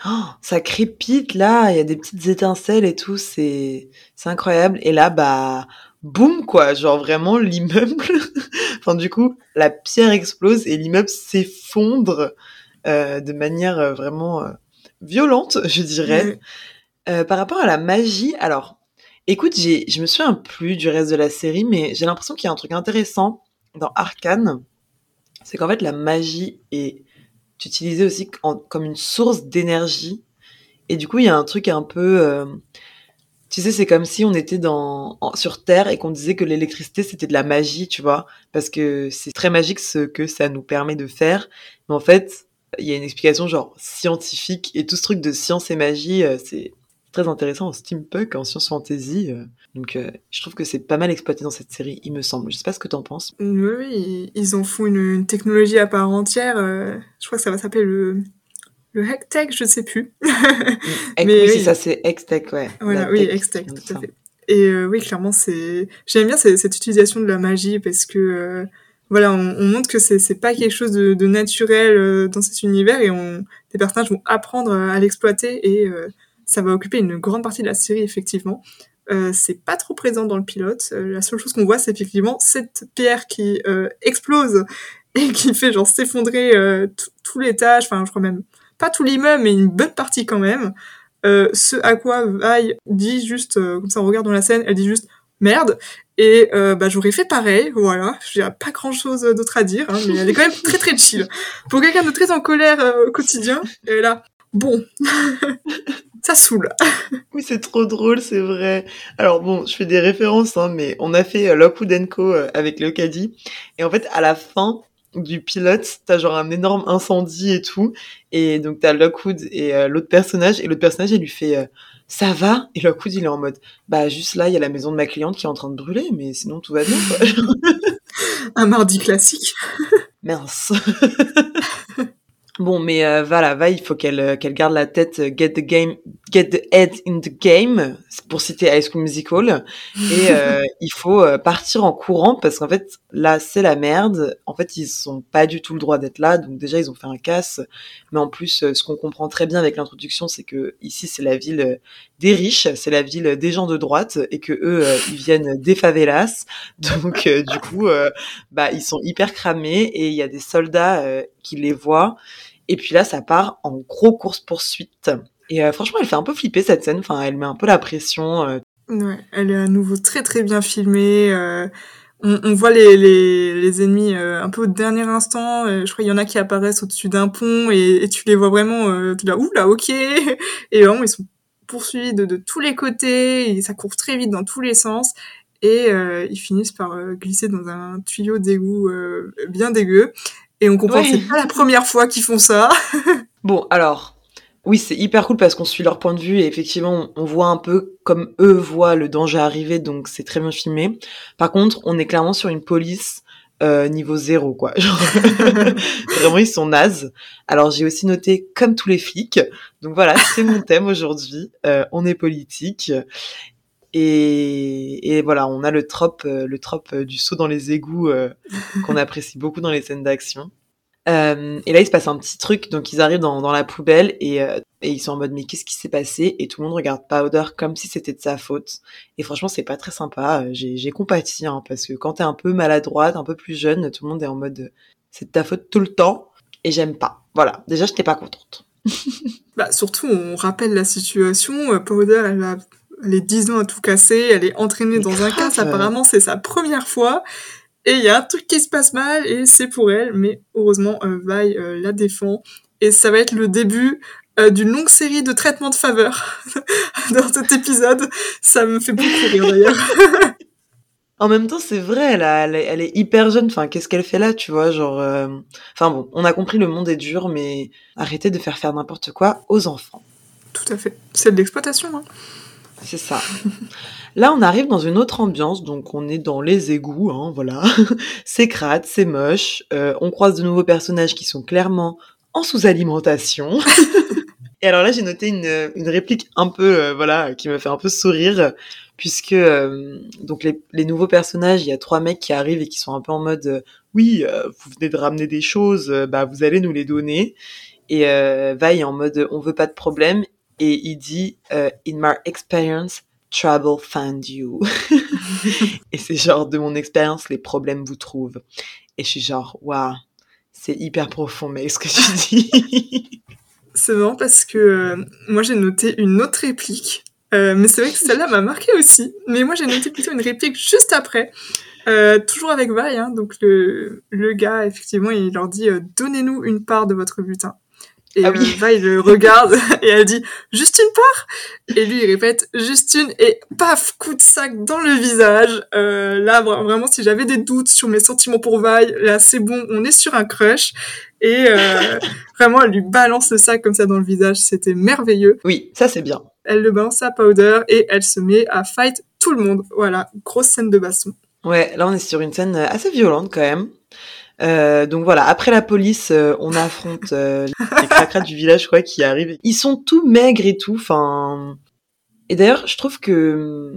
[SPEAKER 1] Oh, ça crépite là, il y a des petites étincelles et tout, c'est c'est incroyable. Et là, bah, boum quoi, genre vraiment l'immeuble. enfin du coup, la pierre explose et l'immeuble s'effondre euh, de manière euh, vraiment euh, violente, je dirais. Euh, par rapport à la magie, alors, écoute, j'ai, je me souviens plus du reste de la série, mais j'ai l'impression qu'il y a un truc intéressant dans Arcane, c'est qu'en fait la magie est utilisée aussi en- comme une source d'énergie, et du coup il y a un truc un peu, euh, tu sais, c'est comme si on était dans sur Terre et qu'on disait que l'électricité c'était de la magie, tu vois, parce que c'est très magique ce que ça nous permet de faire, mais en fait il y a une explication genre scientifique et tout ce truc de science et magie, euh, c'est très intéressant en steampunk, en science fantasy. euh. donc euh, je trouve que c'est pas mal exploité dans cette série, il me semble. Je sais pas ce que t'en penses.
[SPEAKER 2] Oui, oui, ils en font une, technologie à part entière. je crois que ça va s'appeler le le Hectech, je sais plus. Mais
[SPEAKER 1] oui, ça, c'est Hextech, ouais.
[SPEAKER 2] Voilà, oui,
[SPEAKER 1] tech,
[SPEAKER 2] Hextech,
[SPEAKER 1] qui vient de
[SPEAKER 2] tout à fait. Et euh, oui, clairement, c'est. J'aime bien cette, cette utilisation de la magie parce que euh, voilà, on, on montre que c'est pas quelque chose de, de naturel euh, dans cet univers et on des personnages vont apprendre à l'exploiter et ça va occuper une grande partie de la série effectivement. C'est pas trop présent dans le pilote. La seule chose qu'on voit, c'est effectivement cette pierre qui explose et qui fait genre s'effondrer tout- tout l'étage. Enfin, je crois même pas tout l'immeuble, mais une bonne partie quand même. Euh, ce à quoi Vi dit juste, euh, comme ça en regardant la scène, elle dit juste merde. Et euh, bah, j'aurais fait pareil, voilà. J'ai pas grand chose d'autre à dire, hein, mais elle est quand même très très chill. Pour quelqu'un de très en colère euh, au quotidien, elle est là, bon, ça saoule.
[SPEAKER 1] Oui, c'est trop drôle, c'est vrai. Alors bon, je fais des références, hein, mais on a fait euh, Lockwood Co euh, avec Leocadi. Et en fait, à la fin du pilote, t'as genre un énorme incendie et tout. Et donc t'as Lockwood et euh, l'autre personnage. Et l'autre personnage, il lui fait euh, Ça va ?» Et Lockwood, il est en mode « Bah juste là, il y a la maison de ma cliente qui est en train de brûler, mais sinon tout va bien, quoi.
[SPEAKER 2] Un mardi classique.
[SPEAKER 1] Mince. bon, mais euh, voilà, va, il faut qu'elle euh, qu'elle garde la tête, euh, get the game, get the head in the game, pour citer High School Musical. Et euh, il faut partir en courant parce qu'en fait, là, c'est la merde. En fait, ils sont pas du tout le droit d'être là. Donc déjà, ils ont fait un casse. Mais en plus, ce qu'on comprend très bien avec l'introduction, c'est que ici, c'est la ville des riches, c'est la ville des gens de droite et que eux, euh, ils viennent des favelas. Donc euh, du coup, euh, bah ils sont hyper cramés et il y a des soldats qui les voient. Et puis là, ça part en gros course poursuite. Et franchement, elle fait un peu flipper cette scène. Enfin, elle met un peu la pression.
[SPEAKER 2] Ouais, elle est à nouveau très très bien filmée. on, voit les, les, les ennemis un peu au dernier instant. je crois qu'il y en a qui apparaissent au-dessus d'un pont et, tu les vois vraiment. Euh, tu là, ouh là, ok. Et vraiment, ils sont poursuivis de, de tous les côtés. Et ça court très vite dans tous les sens. Et euh, ils finissent par euh, glisser dans un tuyau d'égout euh, bien dégueu. Et on comprend que c'est pas la première fois qu'ils font ça.
[SPEAKER 1] Bon, alors, oui, c'est hyper cool parce qu'on suit leur point de vue et effectivement, on voit un peu comme eux voient le danger arriver, donc c'est très bien filmé. Par contre, on est clairement sur une police euh, niveau zéro, quoi. Genre, vraiment, ils sont nazes. Alors, j'ai aussi noté comme tous les flics. Donc voilà, c'est mon thème aujourd'hui. Euh, on est politique. Et, et voilà, on a le trope, euh, le trope euh, du saut dans les égouts euh, qu'on apprécie beaucoup dans les scènes d'action. Euh, et là, il se passe un petit truc, donc ils arrivent dans, dans la poubelle et, euh, et ils sont en mode mais qu'est-ce qui s'est passé? Et tout le monde regarde Powder comme si c'était de sa faute. Et franchement, c'est pas très sympa. Euh, J'ai j'ai compati hein, parce que quand t'es un peu maladroite, un peu plus jeune, tout le monde est en mode c'est de ta faute tout le temps et j'aime pas. Voilà, déjà, j'étais pas contente.
[SPEAKER 2] Bah, surtout, on rappelle la situation. euh, Powder, elle a les 10 ans à tout casser. Elle est entraînée
[SPEAKER 1] Mais
[SPEAKER 2] dans un casse. Apparemment, c'est sa première fois. Et il y a un truc qui se passe mal et c'est pour elle. Mais heureusement, euh, Vi euh, la défend. Et ça va être le début euh, d'une longue série de traitements de faveur dans cet épisode. Ça me fait beaucoup rire d'ailleurs.
[SPEAKER 1] En même temps, c'est vrai, elle, est, elle est hyper jeune. Enfin, qu'est-ce qu'elle fait là, tu vois Genre, euh, enfin bon, on a compris le monde est dur, mais arrêtez de faire faire n'importe quoi aux enfants.
[SPEAKER 2] Tout à fait. C'est de l'exploitation. Hein.
[SPEAKER 1] c'est ça. Là, on arrive dans une autre ambiance, donc on est dans les égouts, hein, voilà. c'est crade, c'est moche. Euh, on croise de nouveaux personnages qui sont clairement en sous-alimentation. Et alors là, j'ai noté une, une réplique un peu, euh, voilà, qui me fait un peu sourire, puisque euh, donc les, les nouveaux personnages, il y a trois mecs qui arrivent et qui sont un peu en mode, euh, oui, euh, vous venez de ramener des choses, euh, bah vous allez nous les donner. Et euh, Va est en mode, on veut pas de problème, et il dit, in my experience, trouble found you. et c'est genre de mon expérience, les problèmes vous trouvent. Et je suis genre, waouh, c'est hyper profond, mais ce que tu dis.
[SPEAKER 2] C'est marrant parce que euh, moi j'ai noté une autre réplique, euh, mais c'est vrai que celle-là m'a marqué aussi. Mais moi j'ai noté plutôt une réplique juste après, euh, toujours avec Vi, hein, donc le, le gars effectivement il leur dit donnez-nous une part de votre butin. Et
[SPEAKER 1] Ah oui.
[SPEAKER 2] euh, Vi le regarde et elle dit juste une part et lui il répète juste une et paf coup de sac dans le visage. Euh, là vra- vraiment si j'avais des doutes sur mes sentiments pour Vi, là c'est bon on est sur un crush et euh, Vraiment, elle lui balance le sac comme ça dans le visage, c'était merveilleux.
[SPEAKER 1] oui, ça c'est bien.
[SPEAKER 2] Elle le balance à Powder et elle se met à fight tout le monde. Voilà, grosse scène de baston.
[SPEAKER 1] Ouais, là on est sur une scène assez violente quand même. Euh, donc voilà, après la police, euh, on affronte euh, les cracras du village, crois, qui arrivent. Ils sont tout maigres et tout. Enfin, et d'ailleurs, je trouve que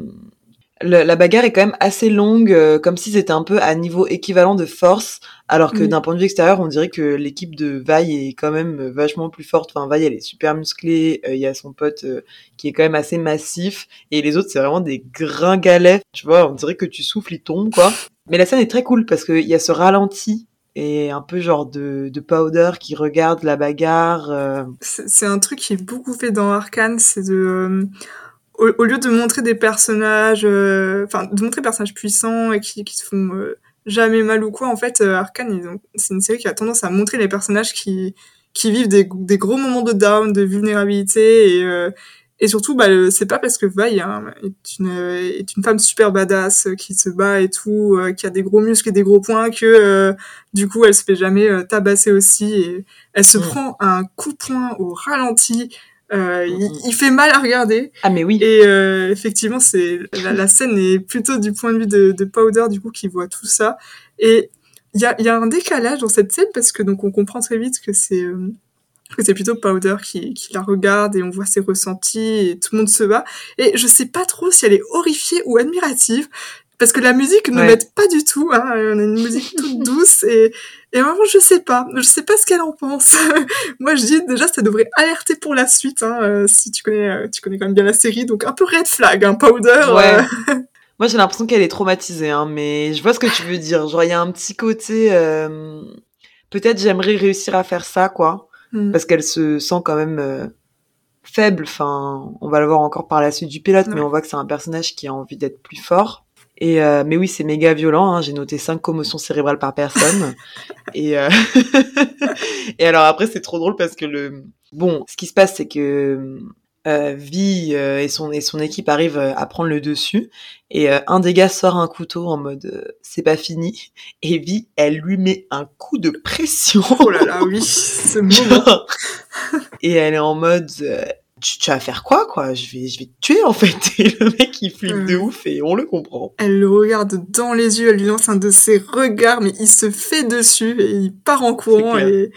[SPEAKER 1] le- la bagarre est quand même assez longue, euh, comme si c'était un peu à niveau équivalent de force, alors que
[SPEAKER 2] Oui.
[SPEAKER 1] d'un point de vue extérieur, on dirait que l'équipe de Vi est quand même vachement plus forte. Enfin, Vi, elle est super musclée. euh, Il y a son pote qui est quand même assez massif, et les autres, c'est vraiment des gringalets. Tu vois, on dirait que tu souffles, ils tombent, quoi. Mais la scène est très cool parce qu'il y a ce ralenti et un peu genre de, de powder qui regarde la bagarre. euh,
[SPEAKER 2] C'est un truc qui est beaucoup fait dans Arkane, c'est de... euh, au, lieu de montrer des personnages... euh, Enfin, de montrer des personnages puissants et qui, qui se font euh, jamais mal ou quoi, en fait, euh, Arkane, c'est une série qui a tendance à montrer les personnages qui, qui vivent des, des gros moments de down, de vulnérabilité et... et surtout, bah, c'est pas parce que hein, est, une, est une femme super badass euh, qui se bat et tout, euh, qui a des gros muscles et des gros poings que euh, du coup elle se fait jamais euh, tabasser aussi. Et elle se
[SPEAKER 1] Mm.
[SPEAKER 2] prend un coup de poing au ralenti. Euh, il, il fait mal à regarder.
[SPEAKER 1] Ah mais oui.
[SPEAKER 2] Et euh, effectivement, c'est la, la scène est plutôt du point de vue de, de Powder du coup qui voit tout ça. Et il y a, il y a un décalage dans cette scène parce que donc on comprend très vite que c'est euh, que c'est plutôt Powder qui, qui la regarde et on voit ses ressentis et tout le monde se bat. Et je sais pas trop si elle est horrifiée ou admirative parce que la musique ne
[SPEAKER 1] Ouais.
[SPEAKER 2] m'aide pas du tout. Hein. On a une musique toute douce et et vraiment je sais pas, je sais pas ce qu'elle en pense. Moi je dis déjà ça devrait alerter pour la suite. Hein, euh, si tu connais euh, tu connais quand même bien la série donc un peu red flag, hein, Powder.
[SPEAKER 1] Ouais.
[SPEAKER 2] euh,
[SPEAKER 1] Moi j'ai l'impression qu'elle est traumatisée, hein, mais je vois ce que tu veux dire. Genre il y a un petit côté. euh, Peut-être j'aimerais réussir à faire ça, quoi.
[SPEAKER 2] Hmm.
[SPEAKER 1] Parce qu'elle se sent quand même euh, faible. Enfin, on va le voir encore par la suite du pilote, mais on voit que c'est un personnage qui a envie d'être plus fort. Et euh, mais oui, c'est méga violent. Hein. J'ai noté cinq commotions cérébrales par personne. et euh, et alors après, c'est trop drôle parce que le bon, ce qui se passe, c'est que euh, Vi euh, et son et son équipe arrivent euh, à prendre le dessus. Et euh, un des gars sort un couteau en mode euh, c'est pas fini. Et Vi, elle lui met un coup de pression.
[SPEAKER 2] Oh là là, oui, ce moment.
[SPEAKER 1] Et elle est en mode euh, tu, tu vas faire quoi quoi? Je vais je vais te tuer en fait et le mec il flippe de ouf et on le comprend
[SPEAKER 2] Elle le regarde dans les yeux, elle lui lance un de ses regards, mais il se fait dessus et il part en courant et,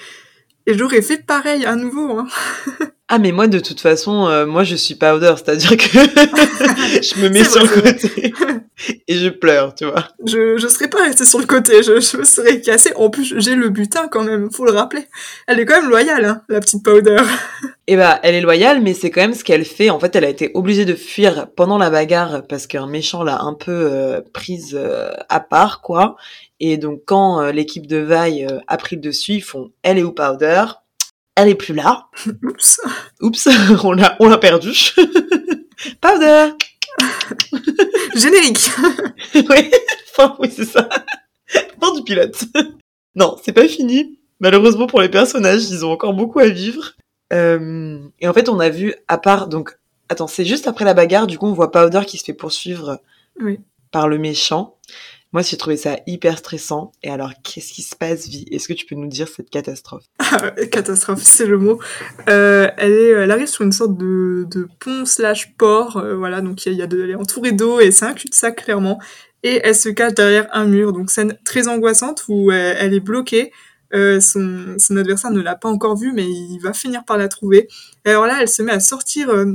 [SPEAKER 2] et j'aurais fait pareil à nouveau. Hein.
[SPEAKER 1] ah mais moi de toute façon euh, moi je suis powder c'est à dire que je me mets sur
[SPEAKER 2] vrai,
[SPEAKER 1] le côté et je pleure tu vois
[SPEAKER 2] Je, je serais pas restée sur le côté, je, je me serais cassée. En plus, j'ai le butin quand même, faut le rappeler. Elle est quand même loyale, hein, la petite Powder.
[SPEAKER 1] et bah elle est loyale mais c'est quand même ce qu'elle fait en fait elle a été obligée de fuir pendant la bagarre parce qu'un méchant l'a un peu euh, prise euh, à part quoi et donc quand euh, l'équipe de Vi euh, a pris le dessus ils font elle est où powder elle est plus là
[SPEAKER 2] Oups.
[SPEAKER 1] Oups, on l'a, on l'a perdu. Powder.
[SPEAKER 2] Générique.
[SPEAKER 1] oui, enfin, oui, c'est ça. Fin du pilote. non, c'est pas fini. Malheureusement pour les personnages, ils ont encore beaucoup à vivre. Euh, et en fait, on a vu, à part, donc, attends, c'est juste après la bagarre, du coup, on voit Powder qui se fait poursuivre
[SPEAKER 2] Oui.
[SPEAKER 1] par le méchant. Moi, j'ai trouvé ça hyper stressant. Et alors, qu'est-ce qui se passe, Vie? Est-ce que tu peux nous dire cette catastrophe?
[SPEAKER 2] Catastrophe, c'est le mot. Euh, elle, est, arrive sur une sorte de, pont slash port. euh, voilà, donc y a, elle est entourée d'eau et c'est un cul-de-sac clairement. Et elle se cache derrière un mur. Donc scène très angoissante où elle, elle est bloquée. Euh, son, son adversaire ne l'a pas encore vue, mais il va finir par la trouver. Et alors là, elle se met à sortir euh,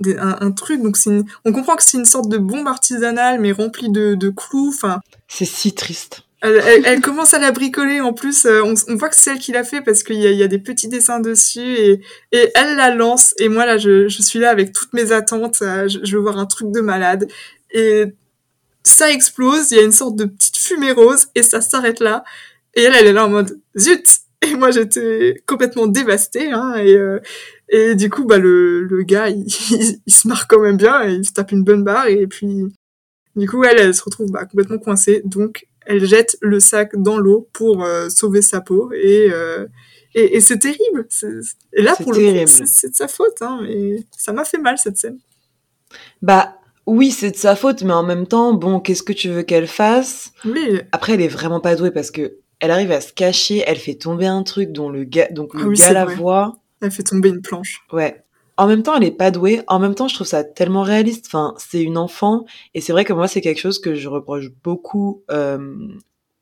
[SPEAKER 2] des- un, un truc. Donc une- on comprend que c'est une sorte de bombe artisanale, mais remplie de, de clous. Enfin,
[SPEAKER 1] C'est si triste.
[SPEAKER 2] elle, elle- elle commence à la bricoler. En plus, euh, on, on voit que c'est elle qui l'a fait parce qu'il y y a des petits dessins dessus et, et elle la lance. Et moi là, je, je suis là avec toutes mes attentes. euh, je, je veux voir un truc de malade. Et ça explose. Il y a une sorte de petite fumée rose et ça s'arrête là. Et elle, elle est là en mode zut. Et moi, j'étais complètement dévastée. Hein, et, euh, et du coup, bah le, le gars, il, il, il se marre quand même bien. Et il se tape une bonne barre. Et puis, du coup, elle, elle se retrouve bah, complètement coincée. Donc, elle jette le sac dans l'eau pour euh, sauver sa peau et euh, et, et c'est terrible. Et là, pour le
[SPEAKER 1] terrible.
[SPEAKER 2] coup, c'est- de sa faute. Hein, et ça m'a fait mal cette scène.
[SPEAKER 1] Bah, oui, c'est de sa faute, mais en même temps, bon, qu'est-ce que tu veux qu'elle fasse?
[SPEAKER 2] Oui,
[SPEAKER 1] Après, elle est vraiment pas douée parce que elle arrive à se cacher, elle fait tomber un truc dont le gars, donc le
[SPEAKER 2] Ah oui,
[SPEAKER 1] gars la
[SPEAKER 2] vrai.
[SPEAKER 1] voit.
[SPEAKER 2] Elle fait tomber une planche.
[SPEAKER 1] Ouais. En même temps, elle est pas douée. En même temps, je trouve ça tellement réaliste. Enfin, c'est une enfant. Et c'est vrai que moi, c'est quelque chose que je reproche beaucoup euh,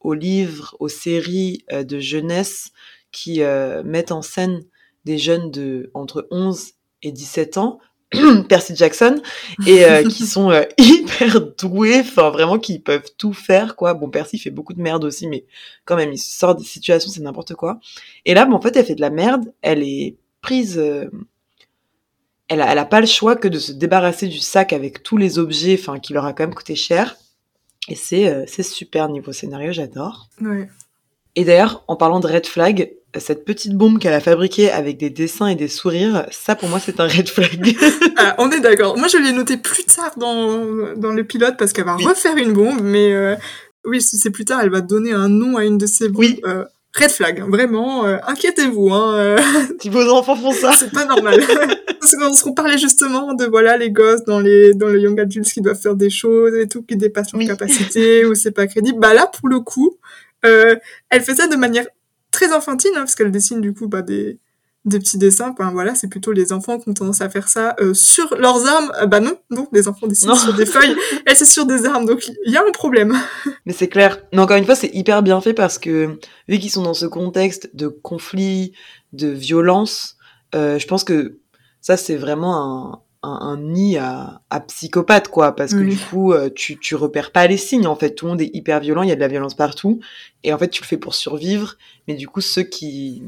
[SPEAKER 1] aux livres, aux séries euh, de jeunesse qui euh, mettent en scène des jeunes de entre 11 et 17 ans, Percy Jackson, et euh, qui sont euh, hyper doués, enfin vraiment qui peuvent tout faire, quoi. Bon, Percy fait beaucoup de merde aussi, mais quand même, il sort des situations, c'est n'importe quoi. Et là, bon, en fait, elle fait de la merde, elle est euh, elle a, elle a pas le choix que de se débarrasser du sac avec tous les objets, enfin, qui leur a quand même coûté cher. Et c'est euh, super niveau scénario, j'adore. Et d'ailleurs, en parlant de red flag, cette petite bombe qu'elle a fabriquée avec des dessins et des sourires, ça pour moi c'est un red flag.
[SPEAKER 2] Ah, on est d'accord. Moi, je l'ai noté plus tard dans, dans le pilote parce qu'elle va
[SPEAKER 1] Oui.
[SPEAKER 2] refaire une bombe, mais euh, oui, c'est c'est plus tard, elle va donner un nom à une de ses bombes.
[SPEAKER 1] Oui.
[SPEAKER 2] Euh, red flag, vraiment, euh, inquiétez-vous, hein, euh,
[SPEAKER 1] si vos enfants font ça.
[SPEAKER 2] c'est pas normal. Parce qu'on se parlait justement de voilà les gosses dans les dans le young adults qui doivent faire des choses et tout qui dépassent leur
[SPEAKER 1] Oui.
[SPEAKER 2] capacité ou c'est pas crédible. Bah là pour le coup, euh, elle fait ça de manière très enfantine hein, parce qu'elle dessine du coup bah des des petits dessins. Enfin voilà, c'est plutôt les enfants qui ont tendance à faire ça euh, sur leurs armes. Euh, bah non, non, les enfants dessinent
[SPEAKER 1] Non.
[SPEAKER 2] sur des feuilles. Elle c'est sur des armes, donc il y a un problème.
[SPEAKER 1] Mais c'est clair. Mais encore une fois, c'est hyper bien fait parce que vu qu'ils sont dans ce contexte de conflit, de violence, euh, je pense que ça c'est vraiment un, un, un nid à, à psychopathe quoi. Parce que
[SPEAKER 2] Oui.
[SPEAKER 1] du coup, euh, tu, tu repères pas les signes en fait. Tout le monde est hyper violent, il y a de la violence partout. Et en fait, tu le fais pour survivre. Mais du coup, ceux qui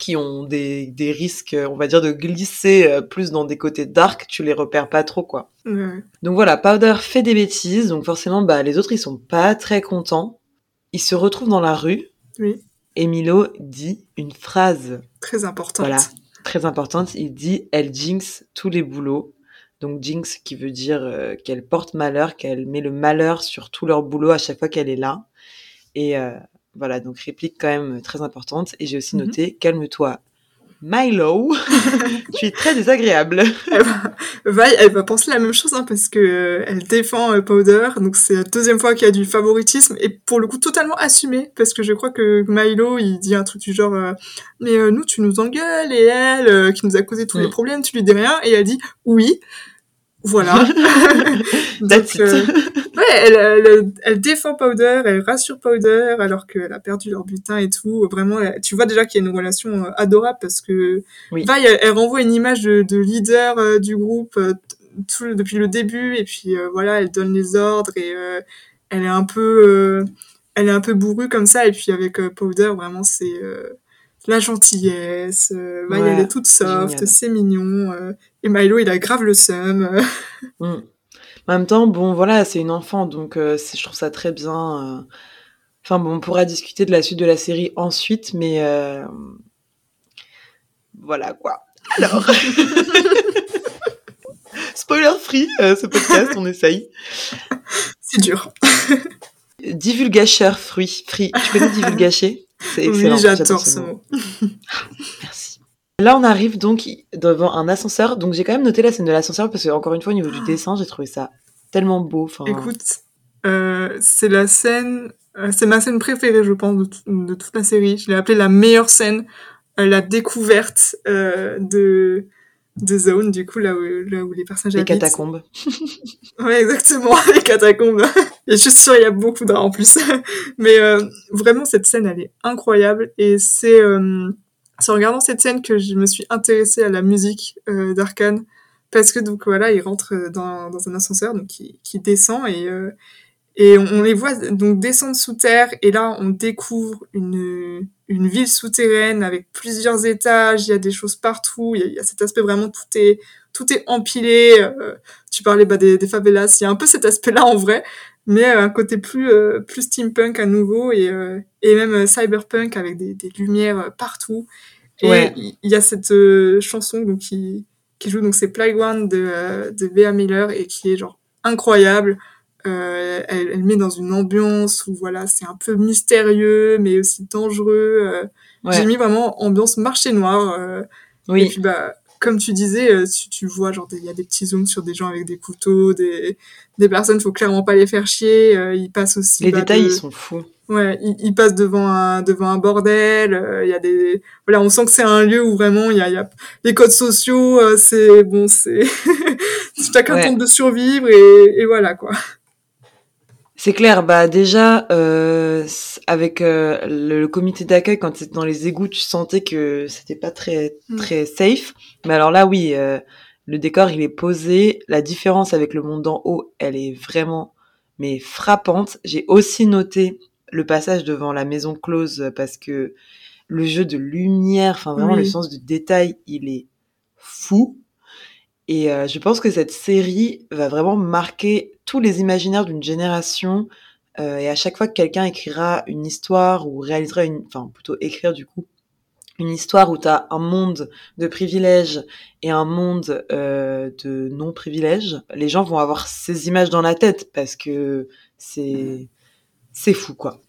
[SPEAKER 1] qui ont des, des risques, on va dire, de glisser euh, plus dans des côtés dark, tu les repères pas trop quoi. Donc voilà, Powder fait des bêtises, donc forcément, bah, les autres, ils sont pas très contents. Ils se retrouvent dans la rue,
[SPEAKER 2] Oui,
[SPEAKER 1] et Milo dit une phrase
[SPEAKER 2] très importante.
[SPEAKER 1] Voilà. très importante. Il dit « Elle jinx tous les boulots ». Donc jinx qui veut dire euh, qu'elle porte malheur, qu'elle met le malheur sur tout leur boulot à chaque fois qu'elle est là. Et euh, voilà, donc réplique quand même très importante. Et j'ai aussi
[SPEAKER 2] Mhm.
[SPEAKER 1] noté « Calme-toi, Milo, tu es très désagréable ».
[SPEAKER 2] elle va, Va, elle va penser la même chose hein, parce que euh, elle défend euh, Powder, donc c'est la deuxième fois qu'il y a du favoritisme et pour le coup totalement assumé parce que je crois que Milo il dit un truc du genre euh, mais euh, nous tu nous engueules et elle euh, qui nous a causé tous
[SPEAKER 1] Mm.
[SPEAKER 2] les problèmes tu lui dis rien et elle dit oui voilà
[SPEAKER 1] it.
[SPEAKER 2] euh, ouais elle, elle, elle défend Powder elle rassure Powder alors qu'elle a perdu leur butin et tout vraiment elle- tu vois déjà qu'il y a une relation euh, adorable parce que
[SPEAKER 1] Oui.
[SPEAKER 2] Elle, renvoie une image de, de leader euh, du groupe euh, tout, depuis le début et puis euh, voilà elle donne les ordres et euh, elle est un peu euh, elle est un peu bourrue comme ça et puis avec Powder vraiment c'est euh, la gentillesse euh,
[SPEAKER 1] Ouais,
[SPEAKER 2] elle est toute soft c'est mignon euh, et Milo il a grave le seum.
[SPEAKER 1] Mm. En même temps, bon, voilà, c'est une enfant, donc euh, je trouve ça très bien. euh. Enfin bon, on pourra discuter de la suite de la série ensuite, mais voilà quoi. Alors, spoiler free, ce podcast, on essaye.
[SPEAKER 2] c'est dur
[SPEAKER 1] Divulgacheur fruit free. Tu connais divulgacher? C'est excellent.
[SPEAKER 2] oui j'adore ce mot
[SPEAKER 1] Merci. Là, on arrive donc devant un ascenseur. Donc, j'ai quand même noté la scène de l'ascenseur parce que, encore une fois, au niveau du dessin, j'ai trouvé ça tellement beau. Enfin,
[SPEAKER 2] écoute Euh, c'est la scène, euh, c'est ma scène préférée, je pense, de, de toute la série. Je l'ai appelée la meilleure scène, euh, la découverte euh, de de zone, du coup, là où, là où les personnages
[SPEAKER 1] Les
[SPEAKER 2] habitent.
[SPEAKER 1] catacombes.
[SPEAKER 2] Ouais, exactement, les catacombes. Et je suis sûre, il y a beaucoup de rats en plus. Mais euh, vraiment, cette scène, elle est incroyable. Et c'est euh, c'est en regardant cette scène que je me suis intéressée à la musique euh, d'Arkane. Parce que, donc, voilà, il rentre dans, dans un ascenseur donc, qui, qui descend et, euh, et on, on les voit donc descendre sous terre. Et là, on découvre une, une ville souterraine avec plusieurs étages. Il y a des choses partout. Il y a, il y a cet aspect vraiment, tout est, tout est empilé. euh, tu parlais bah, des, des favelas, il y a un peu cet aspect-là en vrai, mais euh, un côté plus euh, plus steampunk à nouveau et euh, et même cyberpunk avec des, des lumières partout. Et il y a cette chanson donc qui qui joue donc c'est Playground de de Bea Miller et qui est genre incroyable. Euh, elle, elle met dans une ambiance où voilà c'est un peu mystérieux mais aussi dangereux. Euh, J'ai
[SPEAKER 1] Ouais.
[SPEAKER 2] mis vraiment ambiance marché noir. euh, et
[SPEAKER 1] Oui.
[SPEAKER 2] puis bah comme tu disais, tu, tu vois genre il y a des petits zooms sur des gens avec des couteaux, des des personnes faut clairement pas les faire chier. euh, ils passent aussi.
[SPEAKER 1] Les
[SPEAKER 2] bah,
[SPEAKER 1] détails,
[SPEAKER 2] de-
[SPEAKER 1] ils sont fous.
[SPEAKER 2] Ouais, ils, ils passent devant un devant un bordel. euh, Il y a des voilà, on sent que c'est un lieu où vraiment il y a, il y a les codes sociaux. euh, c'est bon, c'est chacun
[SPEAKER 1] Ouais.
[SPEAKER 2] tente de survivre et, et voilà quoi.
[SPEAKER 1] C'est clair, bah déjà euh, avec euh, le, le comité d'accueil quand c'était dans les égouts, tu sentais que c'était pas très
[SPEAKER 2] Mm.
[SPEAKER 1] très safe. Mais alors là, oui, euh, le décor il est posé. La différence avec le monde d'en haut, elle est vraiment mais frappante. J'ai aussi noté le passage devant la maison close parce que le jeu de lumière, enfin vraiment le sens du détail, il est fou. Et euh, je pense que cette série va vraiment marquer tous les imaginaires d'une génération. Euh, et à chaque fois que quelqu'un écrira une histoire ou réalisera une, enfin plutôt écrire du coup, une histoire où tu as un monde de privilèges et un monde euh, de non-privilèges, les gens vont avoir ces images dans la tête parce que c'est c'est fou quoi.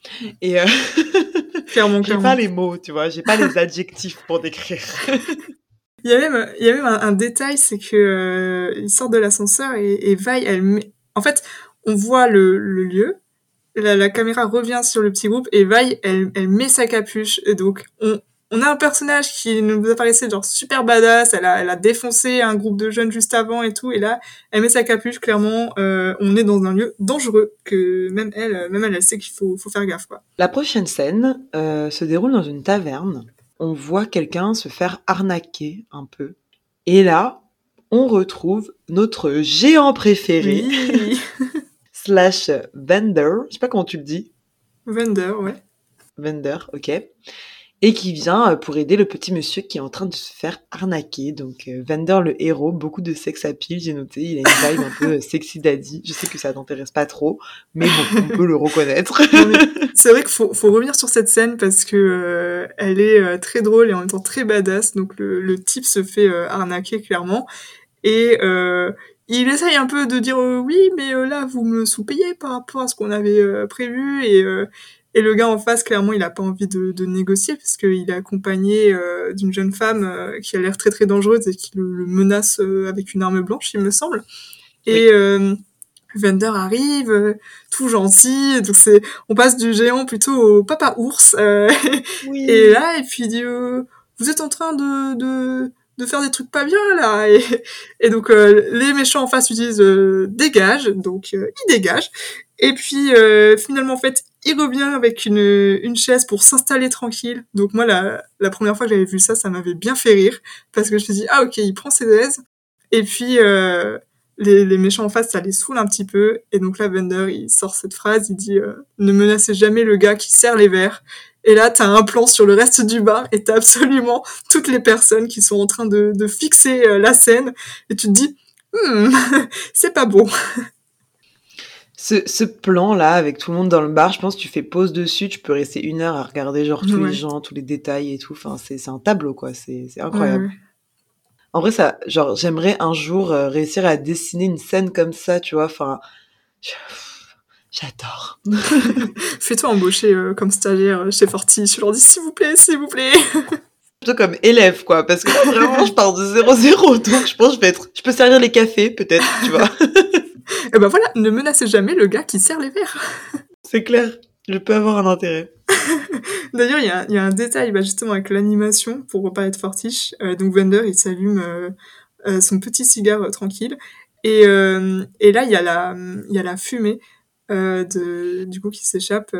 [SPEAKER 1] Et euh,
[SPEAKER 2] Clairement,
[SPEAKER 1] j'ai pas les mots, tu vois, j'ai pas les adjectifs pour décrire.
[SPEAKER 2] Il y a même, il y a même un, un détail, c'est que euh, ils sortent de l'ascenseur et, et Vi, elle met... En fait, on voit le, lieu, la, caméra revient sur le petit groupe et Vi, elle, met sa capuche. Et donc, on, a un personnage qui nous apparaissait genre super badass, elle a, défoncé un groupe de jeunes juste avant et tout, et là, elle met sa capuche, clairement, euh, on est dans un lieu dangereux, que même elle, même elle, sait qu'il faut, faut faire gaffe, quoi.
[SPEAKER 1] La prochaine scène euh, se déroule dans une taverne. On voit quelqu'un se faire arnaquer un peu. Et là, on retrouve notre géant préféré,
[SPEAKER 2] Oui.
[SPEAKER 1] slash vendor, je sais pas comment tu le dis,
[SPEAKER 2] Vendor, ouais.
[SPEAKER 1] vendor, ok, et qui vient euh, pour aider le petit monsieur qui est en train de se faire arnaquer. Donc euh, vendor le héros, beaucoup de sex appeal, j'ai noté, il a une vibe un peu euh, sexy daddy. Je sais que ça t'intéresse pas trop, mais bon, on peut le reconnaître.
[SPEAKER 2] C'est vrai qu'il faut, faut revenir sur cette scène parce que euh, elle est euh, très drôle et en même temps très badass. Donc le, le type se fait euh, arnaquer clairement et euh, il essaye un peu de dire euh, oui mais euh, là vous me sous-payez par rapport à ce qu'on avait euh, prévu. Et euh, et le gars en face clairement il a pas envie de, de négocier parce qu'il est accompagné euh, d'une jeune femme euh, qui a l'air très très dangereuse et qui le, le menace euh, avec une arme blanche il me semble. Et euh, Vendor arrive, tout gentil, donc c'est, on passe du géant plutôt au papa ours, euh,
[SPEAKER 1] Oui.
[SPEAKER 2] et là, et puis il dit, euh, vous êtes en train de, de, de faire des trucs pas bien là, et, donc euh, les méchants en face lui disent, euh, dégage, donc euh, il dégage, et puis euh, finalement en fait, il revient avec une, une chaise pour s'installer tranquille, donc moi la, la première fois que j'avais vu ça, ça m'avait bien fait rire, parce que je me suis dit, ah ok, il prend ses aises, et puis les, les méchants en face, ça les saoule un petit peu. Et donc là, Bender, il sort cette phrase, il dit Ne menacez jamais le gars qui sert les verres ». Et là, t'as un plan sur le reste du bar et t'as absolument toutes les personnes qui sont en train de, de fixer euh, la scène. Et tu te dis Hmm, c'est pas beau.
[SPEAKER 1] Ce, ce plan-là, avec tout le monde dans le bar, je pense que tu fais pause dessus, tu peux rester une heure à regarder genre tous
[SPEAKER 2] Ouais.
[SPEAKER 1] les gens, tous les détails et tout. Enfin, c'est c'est un tableau, quoi. C'est c'est incroyable.
[SPEAKER 2] Ouais,
[SPEAKER 1] En vrai, ça, genre, j'aimerais un jour euh, réussir à dessiner une scène comme ça, tu vois. Enfin, je- j'adore.
[SPEAKER 2] Fais-toi embaucher euh, comme stagiaire chez Fortis. Je leur dis S'il vous plaît, s'il vous plaît.
[SPEAKER 1] plutôt comme élève, quoi, parce que là, vraiment, je pars de 0-0, donc je pense que je vais être, je peux servir les cafés, peut-être, tu vois.
[SPEAKER 2] Et ben voilà, ne menacez jamais le gars qui sert les verres.
[SPEAKER 1] C'est clair, je peux avoir un intérêt.
[SPEAKER 2] D'ailleurs, il y a, y a, un détail, bah, justement, avec l'animation, pour pas être fortiche. Euh, donc, Wender, il s'allume euh, euh, son petit cigare tranquille. Et, et là, il y a la, il y a la fumée de, du coup, qui s'échappe.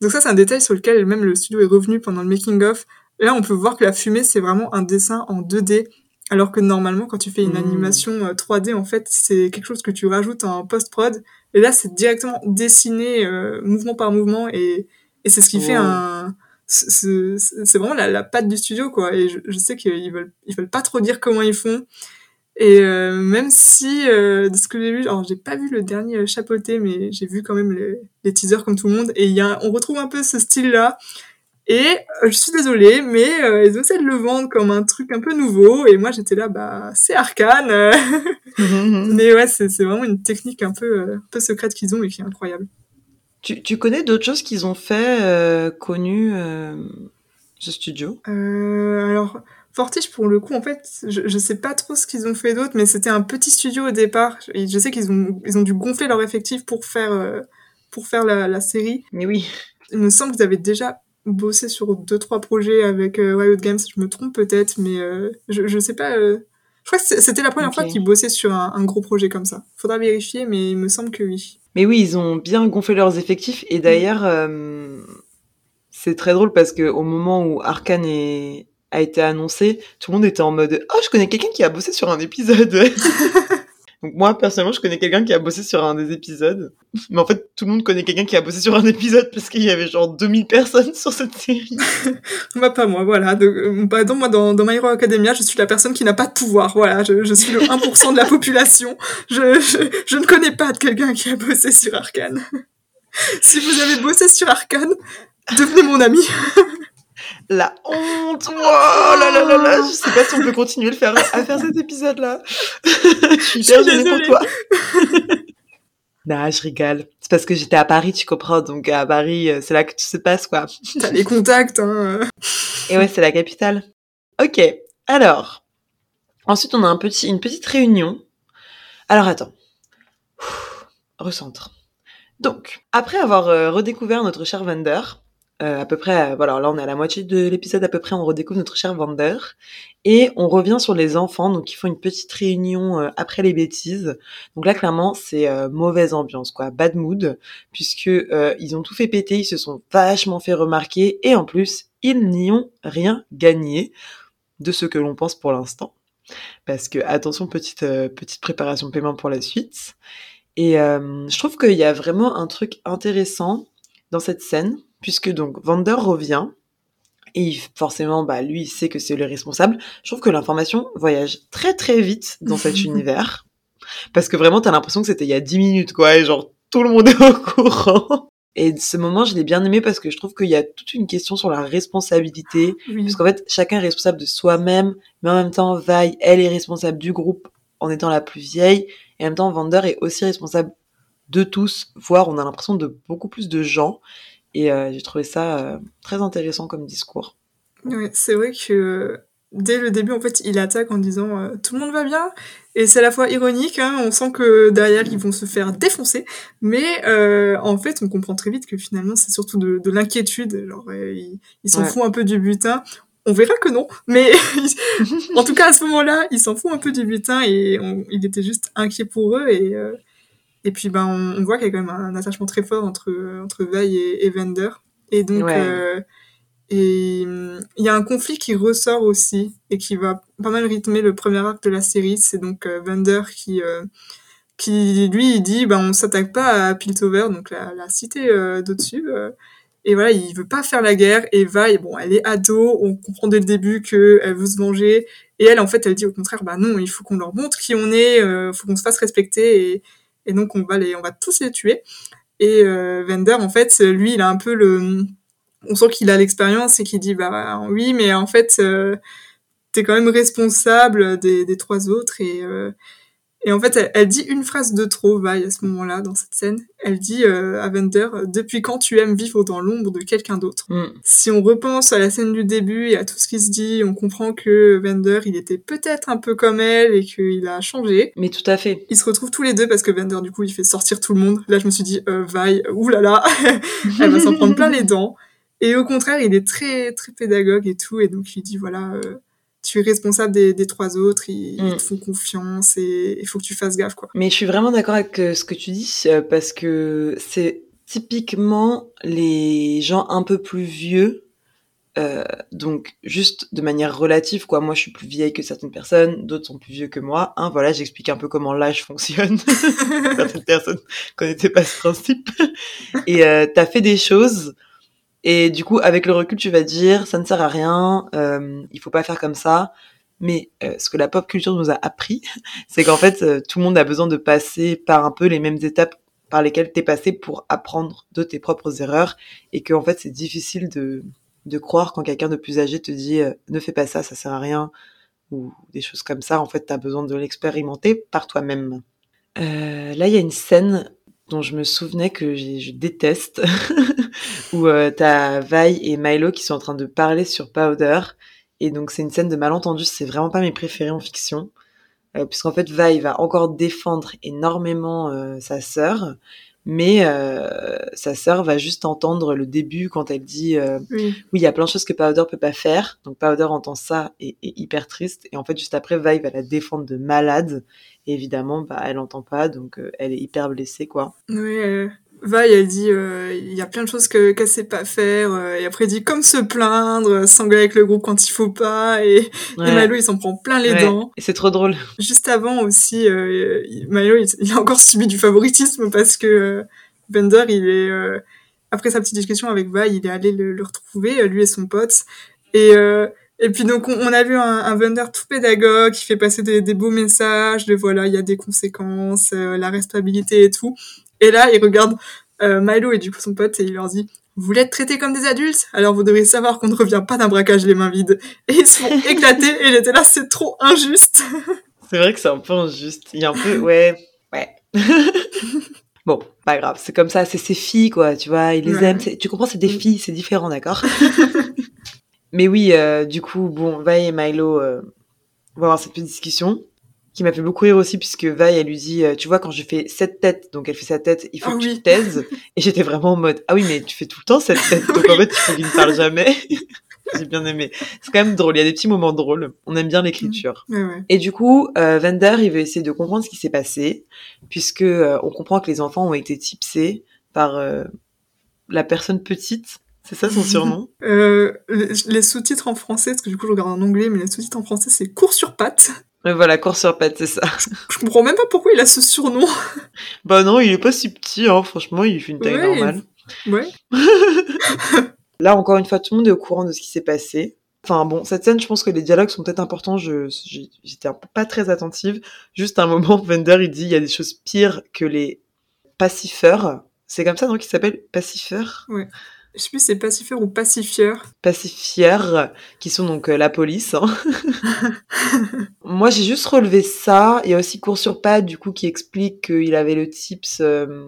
[SPEAKER 2] Donc ça, c'est un détail sur lequel même le studio est revenu pendant le making-of. Là, on peut voir que la fumée, c'est vraiment un dessin en 2D alors que normalement, quand tu fais une
[SPEAKER 1] Mmh.
[SPEAKER 2] animation euh, 3D, en fait, c'est quelque chose que tu rajoutes en post-prod. Et là, c'est directement dessiné euh, mouvement par mouvement. Et, et c'est ce qui fait un... C'est c'est vraiment la, la patte du studio, quoi. Et je, je sais qu'ils veulent, ils veulent pas trop dire comment ils font. Et euh, même si, euh, de ce que j'ai vu, alors j'ai pas vu le dernier euh, chapeauté, mais j'ai vu quand même les, les teasers comme tout le monde. Et y a, on retrouve un peu ce style-là. Et euh, je suis désolée, mais ils essaient de le vendre comme un truc un peu nouveau. Et moi, j'étais là, bah, c'est Arcane. euh. mais ouais, c'est vraiment une technique un peu, un peu secrète qu'ils ont et qui est incroyable.
[SPEAKER 1] tu, tu connais d'autres choses qu'ils ont fait, connues, ce studio?
[SPEAKER 2] Alors, Fortiche, pour le coup, en fait, je, je sais pas trop ce qu'ils ont fait d'autre, mais c'était un petit studio au départ. Et je sais qu'ils ont, ils ont dû gonfler leur effectif pour faire, euh, pour faire la, la série.
[SPEAKER 1] Mais oui.
[SPEAKER 2] Il me semble qu'ils avaient déjà bossé sur deux trois projets avec euh, Riot Games. Je me trompe peut-être, mais euh, je, je sais pas. euh, Je crois que c'était la première fois qu'ils bossaient sur un, un gros projet comme ça. Faudra vérifier, mais il me semble que oui.
[SPEAKER 1] Mais oui, ils ont bien gonflé leurs effectifs. Et d'ailleurs, c'est très drôle parce que au moment où Arkane est- a été annoncé, tout le monde était en mode Oh, je connais quelqu'un qui a bossé sur un épisode. Donc moi, personnellement, je connais quelqu'un qui a bossé sur un des épisodes. Mais en fait, tout le monde connaît quelqu'un qui a bossé sur un épisode parce qu'il y avait genre 2000 personnes sur cette série.
[SPEAKER 2] Bah pas moi, voilà. Donc, euh, bah, dans, moi, dans, dans My Hero Academia, je suis la personne qui n'a pas de pouvoir. Voilà, je, je suis le 1% de la population. Je, je, je ne connais pas de quelqu'un qui a bossé sur Arkane. si vous avez bossé sur Arkane, devenez mon ami.
[SPEAKER 1] La honte! Oh là là là là! Je sais pas si on peut continuer le faire, à faire cet épisode-là. je suis hyper
[SPEAKER 2] suis
[SPEAKER 1] gênée pour toi. nah, je rigole. C'est parce que j'étais à Paris, tu comprends. Donc à Paris, euh, c'est là que tout se passe, quoi.
[SPEAKER 2] T'as les contacts, hein.
[SPEAKER 1] Et ouais, c'est la capitale. Ok. Alors. Ensuite, on a un petit, une petite réunion. Alors attends. Ouh, Recentre. Donc, après avoir euh, redécouvert notre cher Vander, euh, à peu près, euh, voilà, là on est à la moitié de l'épisode à peu près, on redécouvre notre cher Vander, et on revient sur les enfants, donc ils font une petite réunion euh, après les bêtises. Donc là, clairement, c'est euh, mauvaise ambiance, quoi, bad mood, puisque euh, ils ont tout fait péter, ils se sont vachement fait remarquer, et en plus, ils n'y ont rien gagné de ce que l'on pense pour l'instant. Parce que, attention, petite, petite préparation paiement pour la suite. Et je trouve qu'il y a vraiment un truc intéressant dans cette scène, puisque donc Vander revient, et forcément, bah, lui, il sait que c'est le responsable. Je trouve que l'information voyage très très vite dans cet univers, parce que vraiment, t'as l'impression que c'était il y a 10 minutes, quoi, et genre, tout le monde est au courant. Et ce moment, je l'ai bien aimé parce que je trouve qu'il y a toute une question sur la responsabilité,
[SPEAKER 2] Oui.
[SPEAKER 1] parce qu'en fait, chacun est responsable de soi-même, mais en même temps, Vi, elle est responsable du groupe en étant la plus vieille, et en même temps, Vander est aussi responsable de tous, voire on a l'impression de beaucoup plus de gens. Et euh, j'ai trouvé ça euh, très intéressant comme discours.
[SPEAKER 2] Ouais, c'est vrai que dès le début, en fait, il attaque en disant euh, tout le monde va bien? Et c'est à la fois ironique, hein, on sent que derrière, ils vont se faire défoncer. Mais euh, en fait, on comprend très vite que finalement, c'est surtout de, de l'inquiétude. Genre, euh, ils il s'en
[SPEAKER 1] Ouais.
[SPEAKER 2] fout un peu du butin. On verra que non, mais en tout cas à ce moment-là, il s'en fout un peu du butin et on- il était juste inquiet pour eux et et puis ben on, on voit qu'il y a quand même un, attachement très fort entre entre Veil et, et Vander et donc
[SPEAKER 1] Ouais.
[SPEAKER 2] euh, et il y a un conflit qui ressort aussi et qui va pas mal rythmer le premier arc de la série. C'est donc euh, Vander qui, euh, qui lui, il dit, ben on s'attaque pas à Piltover, donc la, la cité euh, d'au-dessus. et voilà, il veut pas faire la guerre. Et Va, et bon, elle est ado, on comprend dès le début que elle veut se venger. Et elle, en fait, elle dit au contraire, bah non, il faut qu'on leur montre qui on est, faut qu'on se fasse respecter. Et, et donc on va les, on va tous les tuer. Et euh, Vander, en fait, lui, il a un peu le on sent qu'il a l'expérience et qu'il dit bah oui mais en fait euh, t'es quand même responsable des, des trois autres et euh, Et en fait, elle, elle dit une phrase de trop, Vi, à ce moment-là, dans cette scène. Elle dit euh, à Vander, euh, depuis quand tu aimes vivre dans l'ombre de quelqu'un d'autre?
[SPEAKER 1] Mm.
[SPEAKER 2] Si on repense à la scène du début et à tout ce qui se dit, on comprend que Vander, il était peut-être un peu comme elle et qu'il a changé.
[SPEAKER 1] Mais tout à fait.
[SPEAKER 2] Ils se retrouvent tous les deux parce que Vander, du coup, il fait sortir tout le monde. Là, je me suis dit, euh, Vi, oulala, elle va s'en prendre plein les dents. Et au contraire, il est très très pédagogue et tout, et donc il dit voilà, euh, tu es responsable des, des trois autres, ils,
[SPEAKER 1] Mm.
[SPEAKER 2] ils te font confiance et il faut que tu fasses gaffe quoi.
[SPEAKER 1] Mais je suis vraiment d'accord avec euh, ce que tu dis euh, parce que c'est typiquement les gens un peu plus vieux. euh, donc juste de manière relative quoi moi je suis plus vieille que certaines personnes d'autres sont plus vieux que moi hein voilà j'explique un peu comment l'âge fonctionne certaines personnes connaissaient pas ce principe et euh, t'as fait des choses et du coup avec le recul tu vas dire ça ne sert à rien euh, il faut pas faire comme ça. Mais euh, ce que la pop culture nous a appris c'est qu'en fait euh, tout le monde a besoin de passer par un peu les mêmes étapes par lesquelles t'es passé pour apprendre de tes propres erreurs. Et que en fait c'est difficile de croire quand quelqu'un de plus âgé te dit ne fais pas ça ça sert à rien ou des choses comme ça. En fait t'as besoin de l'expérimenter par toi-même. Là il y a une scène dont je me souvenais que je déteste où euh, t'as Vi et Milo qui sont en train de parler sur Powder et donc c'est une scène de malentendu c'est vraiment pas mes préférés en fiction euh, puisqu'en fait Vi va encore défendre énormément euh, sa sœur mais euh, sa sœur va juste entendre le début quand elle dit euh,
[SPEAKER 2] Oui.
[SPEAKER 1] oui, il y a plein de choses que Powder peut pas faire. Donc Powder entend ça et est hyper triste. Et en fait, juste après, Vi va la défendre de malade. Et évidemment, bah, elle entend pas, donc euh, elle est hyper blessée, quoi.
[SPEAKER 2] Oui, Vi, elle dit euh, il y a plein de choses que qu'elle sait pas faire euh, et après elle dit comme se plaindre, s'engueuler avec le groupe quand il faut pas et, et
[SPEAKER 1] Ouais.
[SPEAKER 2] Milo il s'en prend plein les
[SPEAKER 1] Ouais.
[SPEAKER 2] dents.
[SPEAKER 1] Et c'est trop drôle.
[SPEAKER 2] Juste avant aussi, euh, il- Milo, il, il a encore subi du favoritisme parce que euh, Bender, il est euh, après sa petite discussion avec Vi, il est allé le, le retrouver, lui et son pote. Et euh, et puis donc on, on a vu un, un Bender tout pédagogue qui fait passer des, des beaux messages de voilà, il y a des conséquences, euh, la responsabilité et tout. Et là, il regarde euh, Milo et du coup son pote et il leur dit vous voulez être traités comme des adultes? Alors vous devez savoir qu'on ne revient pas d'un braquage les mains vides. Et ils se font éclater et il était là, c'est trop injuste.
[SPEAKER 1] C'est vrai que c'est un peu injuste. Il y a un peu, ouais, ouais. bon, pas grave. C'est comme ça. C'est ses filles, quoi. Tu vois, il les
[SPEAKER 2] Ouais.
[SPEAKER 1] aime. Tu comprends, c'est des
[SPEAKER 2] Mm.
[SPEAKER 1] filles. C'est différent, d'accord? Mais oui, euh, du coup, bon, Vi et Milo euh, vont avoir cette petite discussion qui m'a fait beaucoup rire aussi puisque Vi, elle lui dit, euh, tu vois, quand je fais cette tête, donc elle fait sa tête, il faut
[SPEAKER 2] Ah
[SPEAKER 1] que tu
[SPEAKER 2] oui.
[SPEAKER 1] te taises. Et j'étais vraiment en mode, ah oui, mais tu fais tout le temps cette tête, donc en fait, il faut qu'il ne parle jamais. J'ai bien aimé. C'est quand même drôle. Il y a des petits moments drôles. On aime bien l'écriture.
[SPEAKER 2] Ouais.
[SPEAKER 1] Et du coup, euh, Vander, il veut essayer de comprendre ce qui s'est passé, puisque euh, on comprend que les enfants ont été tipsés par euh, la personne petite. C'est ça son surnom?
[SPEAKER 2] Euh, les, sous-titres en français, parce que du coup je regarde en anglais, mais les sous-titres en français c'est cours sur pattes.
[SPEAKER 1] Mais voilà, cours sur pattes, c'est ça.
[SPEAKER 2] Je comprends même pas pourquoi il a ce surnom.
[SPEAKER 1] Bah non, il est pas si petit, hein. franchement, il fait une taille
[SPEAKER 2] Ouais,
[SPEAKER 1] normale.
[SPEAKER 2] Ouais.
[SPEAKER 1] Là, encore une fois, tout le monde est au courant de ce qui s'est passé. Enfin bon, cette scène, je pense que les dialogues sont peut-être importants. Je, j'étais pas très attentive. Juste un moment, Vander, il dit, il y a des choses pires que les pacifeurs. C'est comme ça, donc, il s'appelle pacifeurs
[SPEAKER 2] Je sais plus si c'est pacifieur ou pacifieur.
[SPEAKER 1] pacifières, qui sont donc euh, la police. hein. Moi, j'ai juste relevé ça. Il y a aussi Cours sur Pad, du coup, qui explique qu'il avait le tips euh,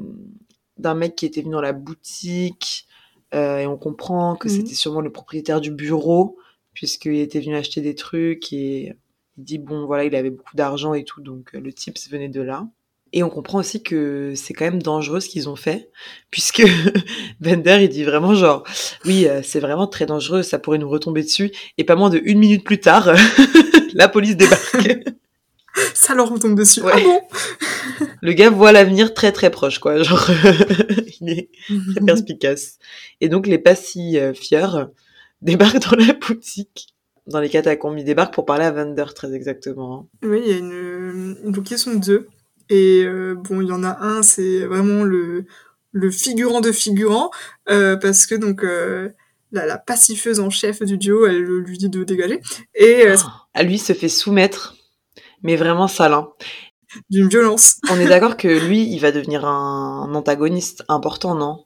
[SPEAKER 1] d'un mec qui était venu dans la boutique. euh, et on comprend que
[SPEAKER 2] Mhm.
[SPEAKER 1] c'était sûrement le propriétaire du bureau, puisqu'il était venu acheter des trucs. Et il dit, bon, voilà, il avait beaucoup d'argent et tout, donc le tips venait de là. Et on comprend aussi que c'est quand même dangereux ce qu'ils ont fait, puisque Bender, il dit vraiment genre, oui, euh, c'est vraiment très dangereux, ça pourrait nous retomber dessus. Et pas moins de une minute plus tard, la police débarque.
[SPEAKER 2] Ça leur retombe dessus.
[SPEAKER 1] Ouais.
[SPEAKER 2] Ah bon?
[SPEAKER 1] Le gars voit l'avenir très très proche, quoi. Genre, il est très perspicace. Et donc les pacifieurs débarquent dans la boutique, dans les catacombes. Ils débarquent pour parler à Vander, très exactement.
[SPEAKER 2] Oui, il y a une... Donc ils sont deux. Et euh, bon, il y en a un, c'est vraiment le, le figurant de figurant, euh, parce que donc euh, la, la pacifeuse en chef du duo, elle lui dit de dégager. Et
[SPEAKER 1] Oh, à lui se fait soumettre, mais vraiment salin.
[SPEAKER 2] d'une violence.
[SPEAKER 1] On est d'accord que lui, il va devenir un antagoniste important, non?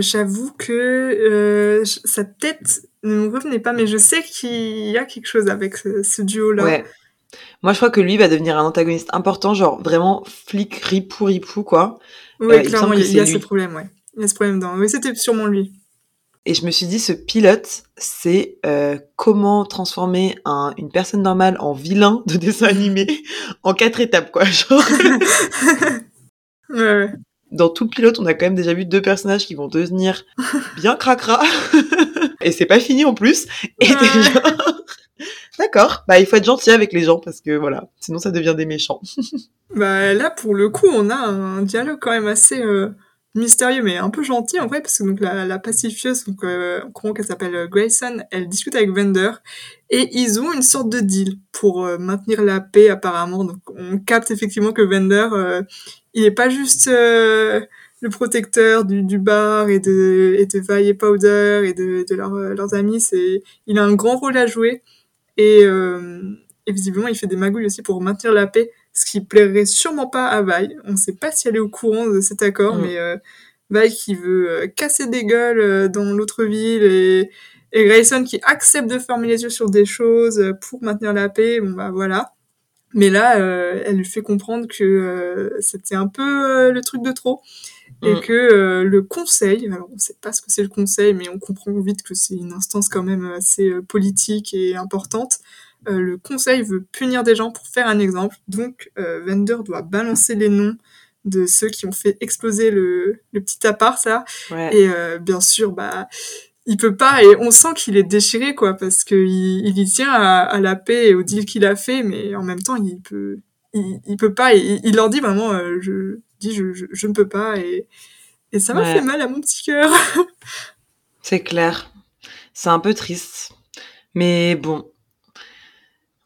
[SPEAKER 2] J'avoue que sa tête ne me revenait pas, mais je sais qu'il y a quelque chose avec ce, ce duo-là.
[SPEAKER 1] Ouais. Moi, je crois que lui va devenir un antagoniste important, genre vraiment flic ripou ripou, quoi.
[SPEAKER 2] Oui,
[SPEAKER 1] Euh,
[SPEAKER 2] clairement, il
[SPEAKER 1] que
[SPEAKER 2] y a, il y a ce problème, ouais. Il y a ce problème dans. Oui, c'était sûrement lui.
[SPEAKER 1] Et je me suis dit, ce pilote, c'est euh, comment transformer un, une personne normale en vilain de dessin animé en quatre étapes, quoi. Genre,
[SPEAKER 2] Ouais, ouais.
[SPEAKER 1] dans tout le pilote, on a quand même déjà vu deux personnages qui vont devenir bien cracra. Et c'est pas fini en plus. Et
[SPEAKER 2] Ouais.
[SPEAKER 1] D'accord, bah il faut être gentil avec les gens parce que voilà, sinon ça devient des méchants.
[SPEAKER 2] Bah là, pour le coup, on a un dialogue quand même assez euh, mystérieux, mais un peu gentil en vrai, parce que donc la, la pacifieuse, donc euh, qu'elle s'appelle euh, Grayson, elle discute avec Vander, et ils ont une sorte de deal pour euh, maintenir la paix apparemment. Donc on capte effectivement que Vander, il est pas juste le protecteur du, bar et de et de Vi et Powder et de, leurs amis, c'est il a un grand rôle à jouer et, euh, et visiblement il fait des magouilles aussi pour maintenir la paix ce qui plairait sûrement pas à Vi. On sait pas si elle est au courant de cet accord,
[SPEAKER 1] Mm.
[SPEAKER 2] mais euh, Vi qui veut euh, casser des gueules dans l'autre ville et, et Grayson qui accepte de fermer les yeux sur des choses pour maintenir la paix. Bon bah voilà. Mais là, euh, elle lui fait comprendre que euh, c'était un peu euh, le truc de trop et
[SPEAKER 1] Mm.
[SPEAKER 2] que euh, le conseil, alors on sait pas ce que c'est le conseil, mais on comprend vite que c'est une instance quand même assez euh, politique et importante. Euh, le conseil veut punir des gens pour faire un exemple, donc euh, Vander doit balancer les noms de ceux qui ont fait exploser le, le petit appart, ça.
[SPEAKER 1] Ouais.
[SPEAKER 2] Et euh, bien sûr, bah, il peut pas, et on sent qu'il est déchiré, quoi, parce que il, il y tient à, à la paix et au deal qu'il a fait, mais en même temps, il peut, il, il peut pas, il, il leur dit vraiment, euh, je dis, je, je, je ne peux pas, et, et ça m'a
[SPEAKER 1] Ouais.
[SPEAKER 2] fait mal à mon petit cœur.
[SPEAKER 1] C'est clair. C'est un peu triste. Mais bon.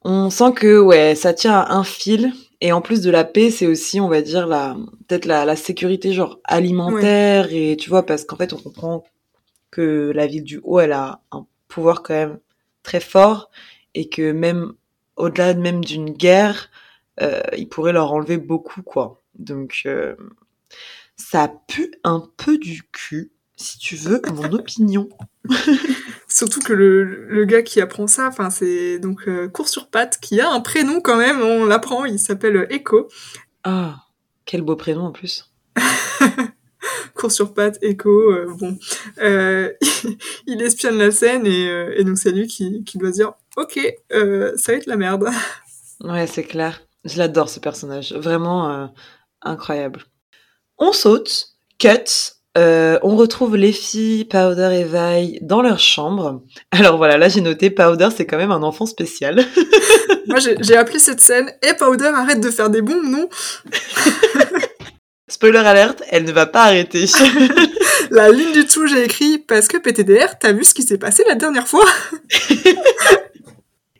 [SPEAKER 1] On sent que, ouais, ça tient à un fil. Et en plus de la paix, c'est aussi, on va dire, la, peut-être la, la sécurité, genre, alimentaire. Et tu vois, parce qu'en fait, on comprend que la ville du Haut, elle a un pouvoir quand même très fort. Et que même, au-delà de même d'une guerre, il pourrait leur enlever beaucoup, quoi. Donc, euh, ça pue un peu du cul, si tu veux, mon opinion.
[SPEAKER 2] Surtout que le, le gars qui apprend ça, enfin, c'est donc euh, Cours sur patte, qui a un prénom quand même, on l'apprend, il s'appelle Echo.
[SPEAKER 1] Ah, quel beau prénom en plus.
[SPEAKER 2] Cours sur patte, Echo, euh, bon. Euh, il espionne la scène et, euh, et donc c'est lui qui, qui doit dire Ok, euh, ça va être la merde.
[SPEAKER 1] Ouais, c'est clair. Je l'adore ce personnage. Vraiment euh, incroyable. On saute, cut. euh, on retrouve les filles, Powder et Vi, dans leur chambre. Alors voilà, là j'ai noté Powder, c'est quand même un enfant spécial.
[SPEAKER 2] Moi j'ai appelé cette scène Et Powder, arrête de faire des bombes, non
[SPEAKER 1] Spoiler alerte, elle ne va pas arrêter.
[SPEAKER 2] La ligne du tout, j'ai écrit Parce que PTDR, t'as vu ce qui s'est passé la dernière fois?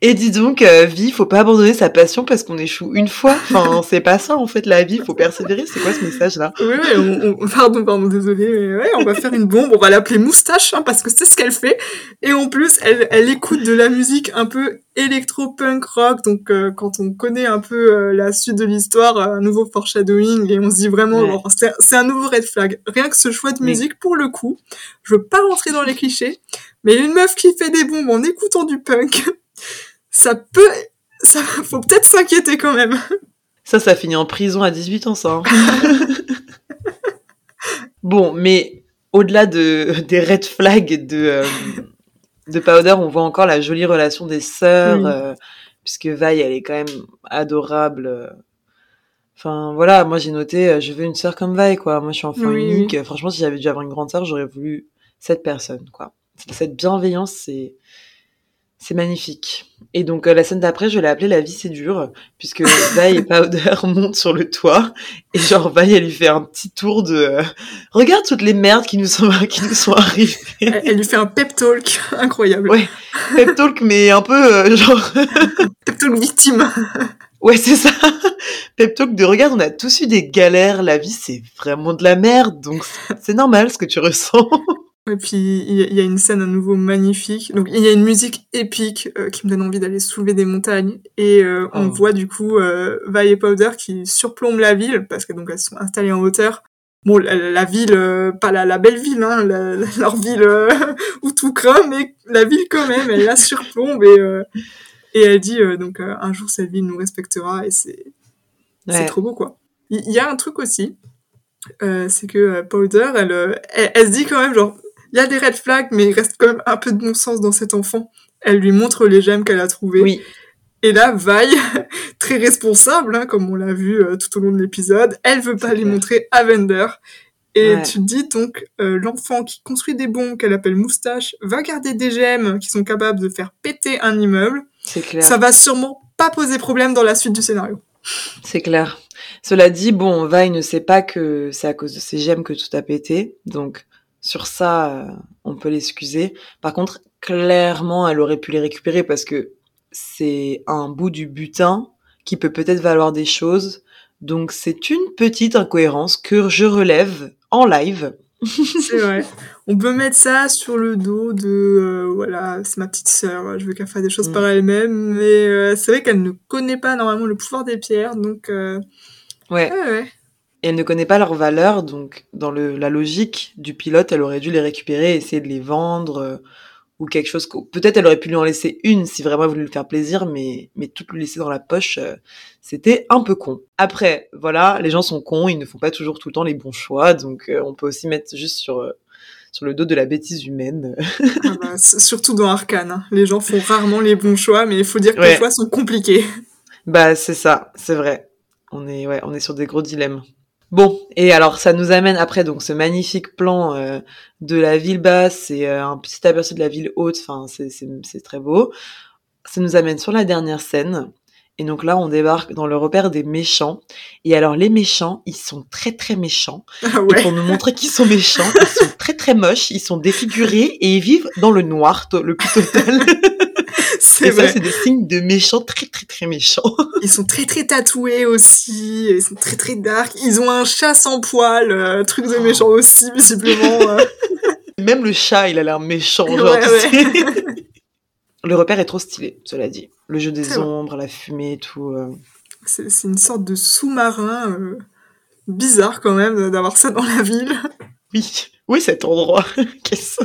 [SPEAKER 1] Et dis donc, euh, vie, faut pas abandonner sa passion parce qu'on échoue une fois. Enfin, c'est pas ça en fait la vie, faut persévérer. C'est quoi ce message là
[SPEAKER 2] Oui, oui, on, on- pardon, pardon, désolé, mais ouais, on va faire une bombe, on va l'appeler Moustache, hein, parce que c'est ce qu'elle fait. Et en plus, elle, elle écoute de la musique un peu électro-punk rock, donc euh, quand on connaît un peu euh, la suite de l'histoire, euh, un nouveau foreshadowing, et on se dit vraiment,
[SPEAKER 1] Ouais.
[SPEAKER 2] genre, c'est c'est un nouveau red flag. Rien que ce choix de musique, pour le coup, je veux pas rentrer dans les clichés, mais une meuf qui fait des bombes en écoutant du punk, ça peut... Ça, faut peut-être s'inquiéter quand même.
[SPEAKER 1] Ça, ça finit en prison à 18 ans, ça. hein. bon, mais au-delà de, des red flags de, euh, de Powder, on voit encore la jolie relation des sœurs, euh, puisque Vi, elle est quand même adorable. euh. Enfin, voilà, moi j'ai noté, je veux une sœur comme Vi, quoi. Moi, je suis enfant
[SPEAKER 2] Oui,
[SPEAKER 1] unique. Franchement, si j'avais dû avoir une grande sœur, j'aurais voulu cette personne, quoi. Cette bienveillance, c'est... C'est magnifique. Et donc, euh, la scène d'après, je l'ai appelée La vie c'est dur, puisque Vi et Powder montent sur le toit, et genre, Vi, elle lui fait un petit tour de, euh, regarde toutes les merdes qui nous sont, qui nous sont arrivées.
[SPEAKER 2] Elle, elle lui fait un pep talk incroyable.
[SPEAKER 1] Ouais. Pep talk, mais un peu, euh, genre,
[SPEAKER 2] Pep talk victime.
[SPEAKER 1] ouais, c'est ça. Pep talk de, regarde, on a tous eu des galères, la vie, c'est vraiment de la merde, donc c'est normal ce que tu ressens.
[SPEAKER 2] Et puis il y, a- une scène à nouveau magnifique. Donc il y a une musique épique euh, qui me donne envie d'aller soulever des montagnes. Et euh, on
[SPEAKER 1] Oh.
[SPEAKER 2] voit du coup euh, Vi et Powder qui surplombent la ville parce que donc elles sont installées en hauteur. Bon, la, la ville, euh, pas la, la belle ville, hein, la- leur ville euh, où tout craint, mais la ville quand même, elle la surplombe et, euh, Et elle dit euh, donc euh, un jour cette ville nous respectera et c'est c'est
[SPEAKER 1] Ouais.
[SPEAKER 2] trop beau quoi. Il y, a un truc aussi, euh, c'est que euh, Powder, elle, elle, elle se dit quand même genre il y a des red flags mais il reste quand même un peu de bon sens dans cet enfant. Elle lui montre les gemmes qu'elle a trouvées.
[SPEAKER 1] Oui,
[SPEAKER 2] Et là, Vi, très responsable, hein, comme on l'a vu euh, tout au long de l'épisode, elle veut pas les
[SPEAKER 1] clair.
[SPEAKER 2] montrer à Vender. Et
[SPEAKER 1] Ouais.
[SPEAKER 2] tu te dis donc, euh, l'enfant qui construit des bombes qu'elle appelle moustache va garder des gemmes qui sont capables de faire péter un immeuble.
[SPEAKER 1] c'est clair.
[SPEAKER 2] Ça va sûrement pas poser problème dans la suite du scénario.
[SPEAKER 1] C'est clair. Cela dit, bon, Vi ne sait pas que c'est à cause de ses gemmes que tout a pété. Donc, sur ça, euh, on peut l'excuser. Par contre, clairement, elle aurait pu les récupérer parce que c'est un bout du butin qui peut peut-être valoir des choses. Donc, c'est une petite incohérence que je relève en live.
[SPEAKER 2] C'est vrai. On peut mettre ça sur le dos de, euh, voilà, c'est ma petite sœur, je veux qu'elle fasse des choses
[SPEAKER 1] Mm.
[SPEAKER 2] par elle-même, mais euh, c'est vrai qu'elle ne connaît pas normalement le pouvoir des pierres, donc euh,
[SPEAKER 1] Ouais.
[SPEAKER 2] ouais, ouais.
[SPEAKER 1] Et elle ne connaît pas leur valeur, donc dans le, la logique du pilote, elle aurait dû les récupérer, essayer de les vendre, euh, ou quelque chose. Peut-être elle aurait pu lui en laisser une si vraiment elle voulait lui faire plaisir, mais, mais tout lui laisser dans la poche, euh, c'était un peu con. Après, voilà, les gens sont cons, ils ne font pas toujours tout le temps les bons choix, donc euh, on peut aussi mettre juste sur, sur le dos de la bêtise humaine.
[SPEAKER 2] Ah bah, surtout dans Arcane. hein. Les gens font rarement les bons choix, mais il faut dire que
[SPEAKER 1] Ouais.
[SPEAKER 2] les choix sont compliqués.
[SPEAKER 1] Bah, c'est ça, c'est vrai. On est, ouais, on est sur des gros dilemmes. Bon, et alors ça nous amène après donc ce magnifique plan euh, de la ville basse et euh, un petit aperçu de la ville haute. Enfin, c'est très beau. Ça nous amène sur la dernière scène. Et donc là, on débarque dans le repère des méchants. Et alors les méchants, ils sont très très méchants.
[SPEAKER 2] Ah
[SPEAKER 1] Et
[SPEAKER 2] ouais.
[SPEAKER 1] pour nous montrer qu'ils sont méchants, ils sont très très moches, ils sont défigurés et ils vivent dans le noir le plus total.
[SPEAKER 2] C'est vrai.
[SPEAKER 1] c'est des signes de méchants très très très méchants.
[SPEAKER 2] Ils sont très très tatoués aussi, ils sont très très dark. Ils ont un chat sans poil, euh, truc de méchant aussi, visiblement. euh.
[SPEAKER 1] Même le chat, il a l'air méchant, genre,
[SPEAKER 2] Ouais,
[SPEAKER 1] tu
[SPEAKER 2] ouais.
[SPEAKER 1] sais. Le repère est trop stylé, cela dit. Le jeu des
[SPEAKER 2] vrai.
[SPEAKER 1] ombres, la fumée et tout. euh.
[SPEAKER 2] C'est c'est une sorte de sous-marin euh, bizarre quand même d'avoir ça dans la ville.
[SPEAKER 1] Oui, oui, cet endroit. Qu'est-ce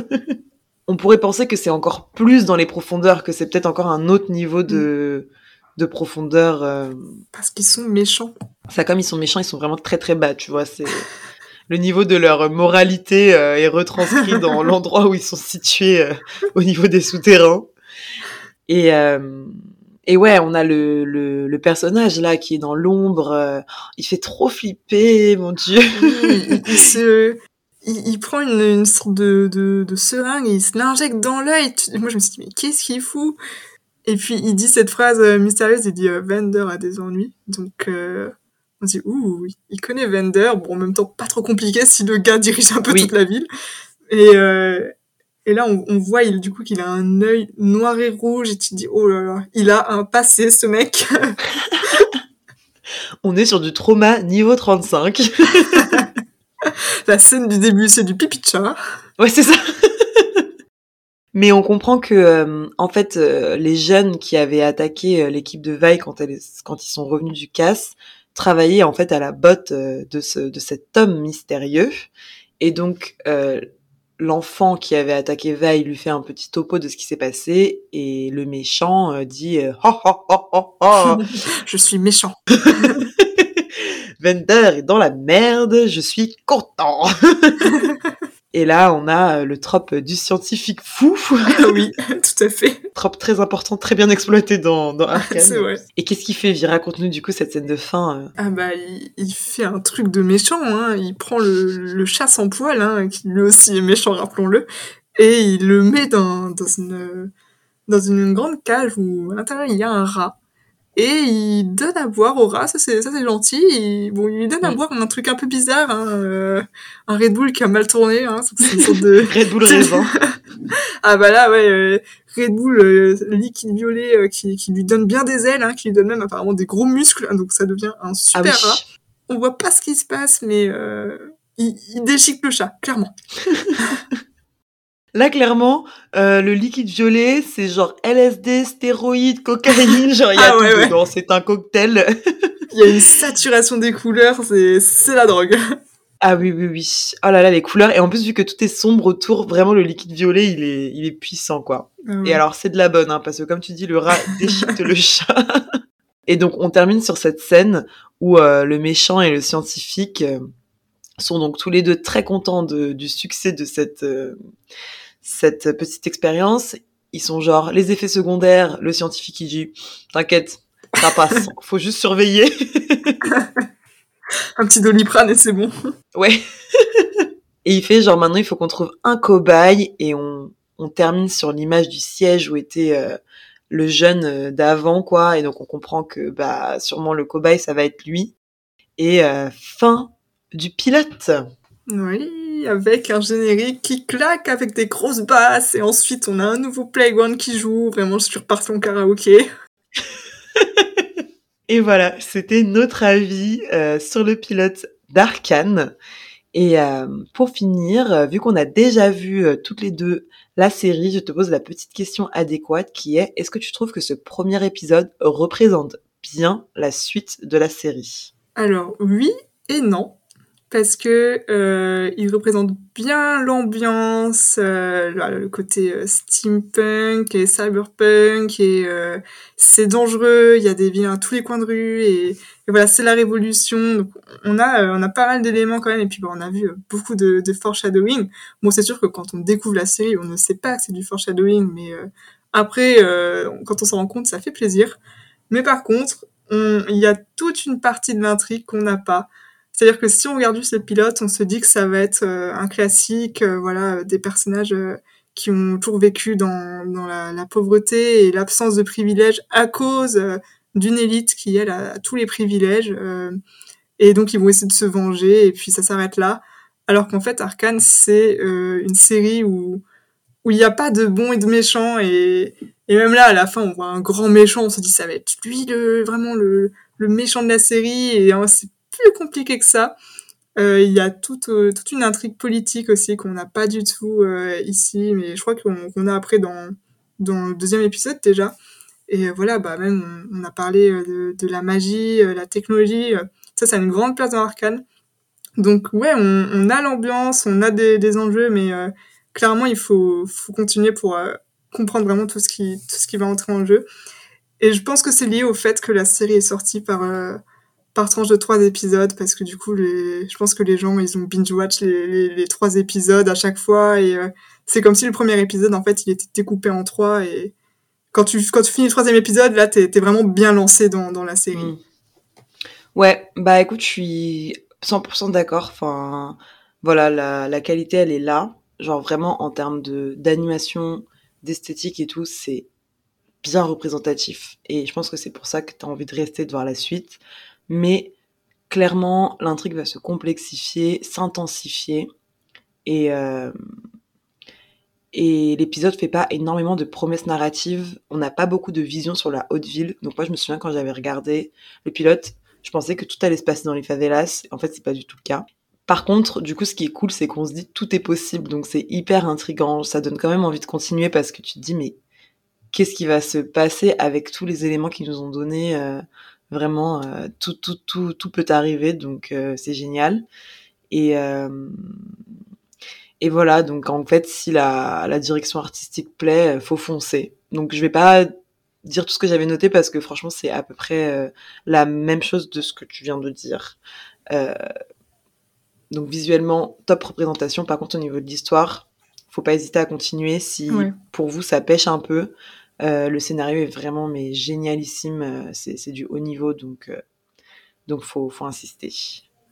[SPEAKER 1] On pourrait penser que c'est encore plus dans les profondeurs, que c'est peut-être encore un autre niveau de, de profondeur. euh.
[SPEAKER 2] Parce qu'ils sont méchants.
[SPEAKER 1] Ça, comme ils sont méchants, ils sont vraiment très très bas, tu vois. C'est le niveau de leur moralité euh, est retranscrit dans l'endroit où ils sont situés euh, au niveau des souterrains. Et euh, et ouais, on a le, le le personnage là qui est dans l'ombre. il fait trop flipper, mon dieu.
[SPEAKER 2] Oui, il, il se... Il, il prend une, une sorte de, de, de seringue et il se l'injecte dans l'œil. Moi, je me suis dit, mais qu'est-ce qu'il fout? Et puis, il dit cette phrase euh, mystérieuse, il dit euh, Vander a des ennuis. Donc, euh, on se dit, ouh, il connaît Vander. Bon, en même temps, pas trop compliqué si le gars dirige un peu
[SPEAKER 1] Oui.
[SPEAKER 2] toute la ville. Et, euh, et là, on, on voit il, du coup qu'il a un œil noir et rouge et tu te dis, oh là là, il a un passé, ce mec.
[SPEAKER 1] On est sur du trauma niveau 35.
[SPEAKER 2] la scène du début, c'est du pipi de chat.
[SPEAKER 1] Ouais, c'est ça. Mais on comprend que, euh, en fait, euh, les jeunes qui avaient attaqué euh, l'équipe de Vaille quand, elle quand ils sont revenus du casse travaillaient en fait à la botte euh, de, ce, de cet homme mystérieux. Et donc, euh, l'enfant qui avait attaqué Vaille lui fait un petit topo de ce qui s'est passé et le méchant dit Ha, ha, ha, ha, ha.
[SPEAKER 2] Je suis méchant.
[SPEAKER 1] Vender est dans la merde, je suis content. Et là, on a euh, le trope du scientifique fou,
[SPEAKER 2] Ah oui, tout à fait.
[SPEAKER 1] trope très important, très bien exploité dans, dans.
[SPEAKER 2] C'est vrai.
[SPEAKER 1] Et qu'est-ce qu'il fait? Vi Raconte-nous du coup cette scène de fin. euh.
[SPEAKER 2] Ah bah, il, il fait un truc de méchant, hein. Il prend le, le chat sans poil, hein, qui lui aussi est méchant, rappelons-le, et il le met dans, dans une, dans une grande cage où à l'intérieur il y a un rat. Et il donne à boire au rat, ça c'est, ça c'est gentil. Il, bon, il lui donne à
[SPEAKER 1] Mm.
[SPEAKER 2] boire un truc un peu bizarre, hein, euh, un Red Bull qui a mal tourné, hein, c'est une sorte de,
[SPEAKER 1] Red Bull raisin.
[SPEAKER 2] Ah bah là, ouais, euh, Red Bull euh, liquide violet euh, qui, qui lui donne bien des ailes, hein, qui lui donne même apparemment des gros muscles, hein, donc ça devient un
[SPEAKER 1] Ah
[SPEAKER 2] super
[SPEAKER 1] oui.
[SPEAKER 2] rat. On voit pas ce qui se passe, mais euh, il, il déchique le chat, clairement.
[SPEAKER 1] Là, clairement, euh, le liquide violet, c'est genre LSD, stéroïdes, cocaïne, genre il y a
[SPEAKER 2] Ah
[SPEAKER 1] tout
[SPEAKER 2] ouais, ouais.
[SPEAKER 1] dedans. C'est un cocktail.
[SPEAKER 2] Il y a une saturation des couleurs, c'est c'est la drogue.
[SPEAKER 1] Ah oui, oui, oui. Oh là là, les couleurs. Et en plus, vu que tout est sombre autour, vraiment, le liquide violet, il est, il est puissant, quoi.
[SPEAKER 2] Ah ouais.
[SPEAKER 1] Et alors, c'est de la bonne, hein, parce que comme tu dis, le rat déchiquette le chat. Et donc, on termine sur cette scène où euh, le méchant et le scientifique euh, sont donc tous les deux très contents de- du succès de cette, euh, cette petite expérience. Ils sont genre, les effets secondaires, le scientifique, il dit, t'inquiète, ça passe, faut juste surveiller.
[SPEAKER 2] Un petit doliprane et c'est bon.
[SPEAKER 1] Ouais. et il fait genre maintenant il faut qu'on trouve un cobaye et on, on termine sur l'image du siège où était euh, le jeune euh, d'avant quoi et donc on comprend que bah sûrement le cobaye ça va être lui et euh, fin du pilote.
[SPEAKER 2] Oui, avec un générique qui claque avec des grosses basses et ensuite on a un nouveau playground qui joue. Vraiment, je suis repartie en karaoké.
[SPEAKER 1] Et voilà, c'était notre avis euh, sur le pilote d'Arkane. Et euh, pour finir, euh, vu qu'on a déjà vu euh, toutes les deux la série, je te pose la petite question adéquate qui est est-ce que tu trouves que ce premier épisode représente bien la suite de la série?
[SPEAKER 2] Alors oui et non, parce que euh, il représente bien l'ambiance, euh, le côté euh, steampunk et cyberpunk et euh, c'est dangereux. Il y a des vilains à tous les coins de rue et, et voilà c'est la révolution. Donc on a euh, on a pas mal d'éléments quand même et puis bon, on a vu beaucoup de, de foreshadowing. Bon c'est sûr que quand on découvre la série on ne sait pas que c'est du foreshadowing, mais après quand on s'en rend compte ça fait plaisir. Mais par contre on- il y a toute une partie de l'intrigue qu'on n'a pas. C'est-à-dire que si on regarde juste le pilote, on se dit que ça va être euh, un classique, euh, voilà, des personnages euh, qui ont toujours vécu dans, la, pauvreté et l'absence de privilèges à cause d'une élite qui, elle, a tous les privilèges. et donc, ils vont essayer de se venger, et puis ça s'arrête là. Alors qu'en fait, Arkane, c'est une série où il n'y a pas de bons et de méchants, et, même là, à la fin, on voit un grand méchant, on se dit ça va être lui, le, vraiment le, méchant de la série, et hein, plus compliqué que ça. Euh, Il y a toute, euh, toute une intrigue politique aussi qu'on n'a pas du tout euh, ici, mais je crois qu'on qu'on a après dans, dans le deuxième épisode déjà. Et voilà, bah même on, a parlé de, la magie, la technologie, ça, ça a une grande place dans Arcane. Donc ouais, on, a l'ambiance, on a des, enjeux, mais clairement il faut, faut continuer pour comprendre vraiment tout ce qui, tout ce qui va entrer en jeu. Et je pense que c'est lié au fait que la série est sortie par par tranche de trois épisodes parce que du coup je pense que les gens ils ont binge watch les, trois épisodes à chaque fois et euh, c'est comme si le premier épisode en fait il était découpé en trois et quand tu quand tu finis le troisième épisode là t'es t'es vraiment bien lancé dans la série
[SPEAKER 1] Mm. Ouais, bah écoute, je suis 100% d'accord. Enfin, voilà, la, la qualité, elle est là. Genre vraiment en termes de d'animation, d'esthétique et tout, c'est bien représentatif. Et je pense que c'est pour ça que tu as envie de rester de voir la suite. Mais clairement, l'intrigue va se complexifier, s'intensifier. Et, euh, et l'épisode fait pas énormément de promesses narratives. On n'a pas beaucoup de vision sur la haute ville. Donc moi, je me souviens quand j'avais regardé le pilote, je pensais que tout allait se passer dans les favelas. En fait, c'est pas du tout le cas. Par contre, du coup, ce qui est cool, c'est qu'on se dit tout est possible. Donc c'est hyper intriguant. Ça donne quand même envie de continuer parce que tu te dis, mais qu'est-ce qui va se passer avec tous les éléments qu'ils nous ont donnés euh, Vraiment, euh, tout, tout, tout, tout peut arriver. Donc euh, c'est génial. Et, euh, et voilà, donc en fait, si la, la direction artistique plaît, faut foncer. Donc je vais pas dire tout ce que j'avais noté parce que franchement, c'est à peu près euh, la même chose de ce que tu viens de dire. Euh, donc visuellement, top représentation. Par contre, au niveau de l'histoire, faut pas hésiter à continuer si
[SPEAKER 2] Ouais.
[SPEAKER 1] pour vous ça pêche un peu. Euh, le scénario est vraiment mais génialissime. euh, C'est c'est du haut niveau, donc euh, donc faut faut insister.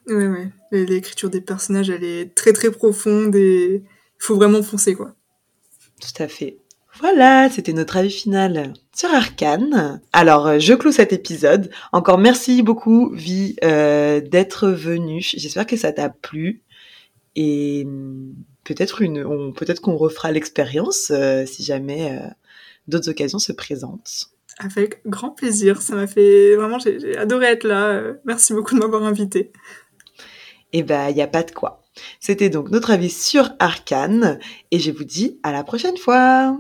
[SPEAKER 2] ouais Et l'écriture des personnages elle est très très profonde et il faut vraiment foncer quoi
[SPEAKER 1] Tout à fait. Voilà, c'était notre avis final sur Arcane. Alors, je clôt cet épisode. Encore merci beaucoup, Vi, euh, d'être venue. J'espère que ça t'a plu. Et hum, peut-être une, peut-être qu'on refera l'expérience euh, si jamais euh, d'autres occasions se présentent.
[SPEAKER 2] avec grand plaisir ça m'a fait vraiment j'ai adoré être là Euh, merci beaucoup de m'avoir invité
[SPEAKER 1] Et ben, il n'y a pas de quoi. C'était donc notre avis sur Arcane. Et je vous dis à la prochaine fois.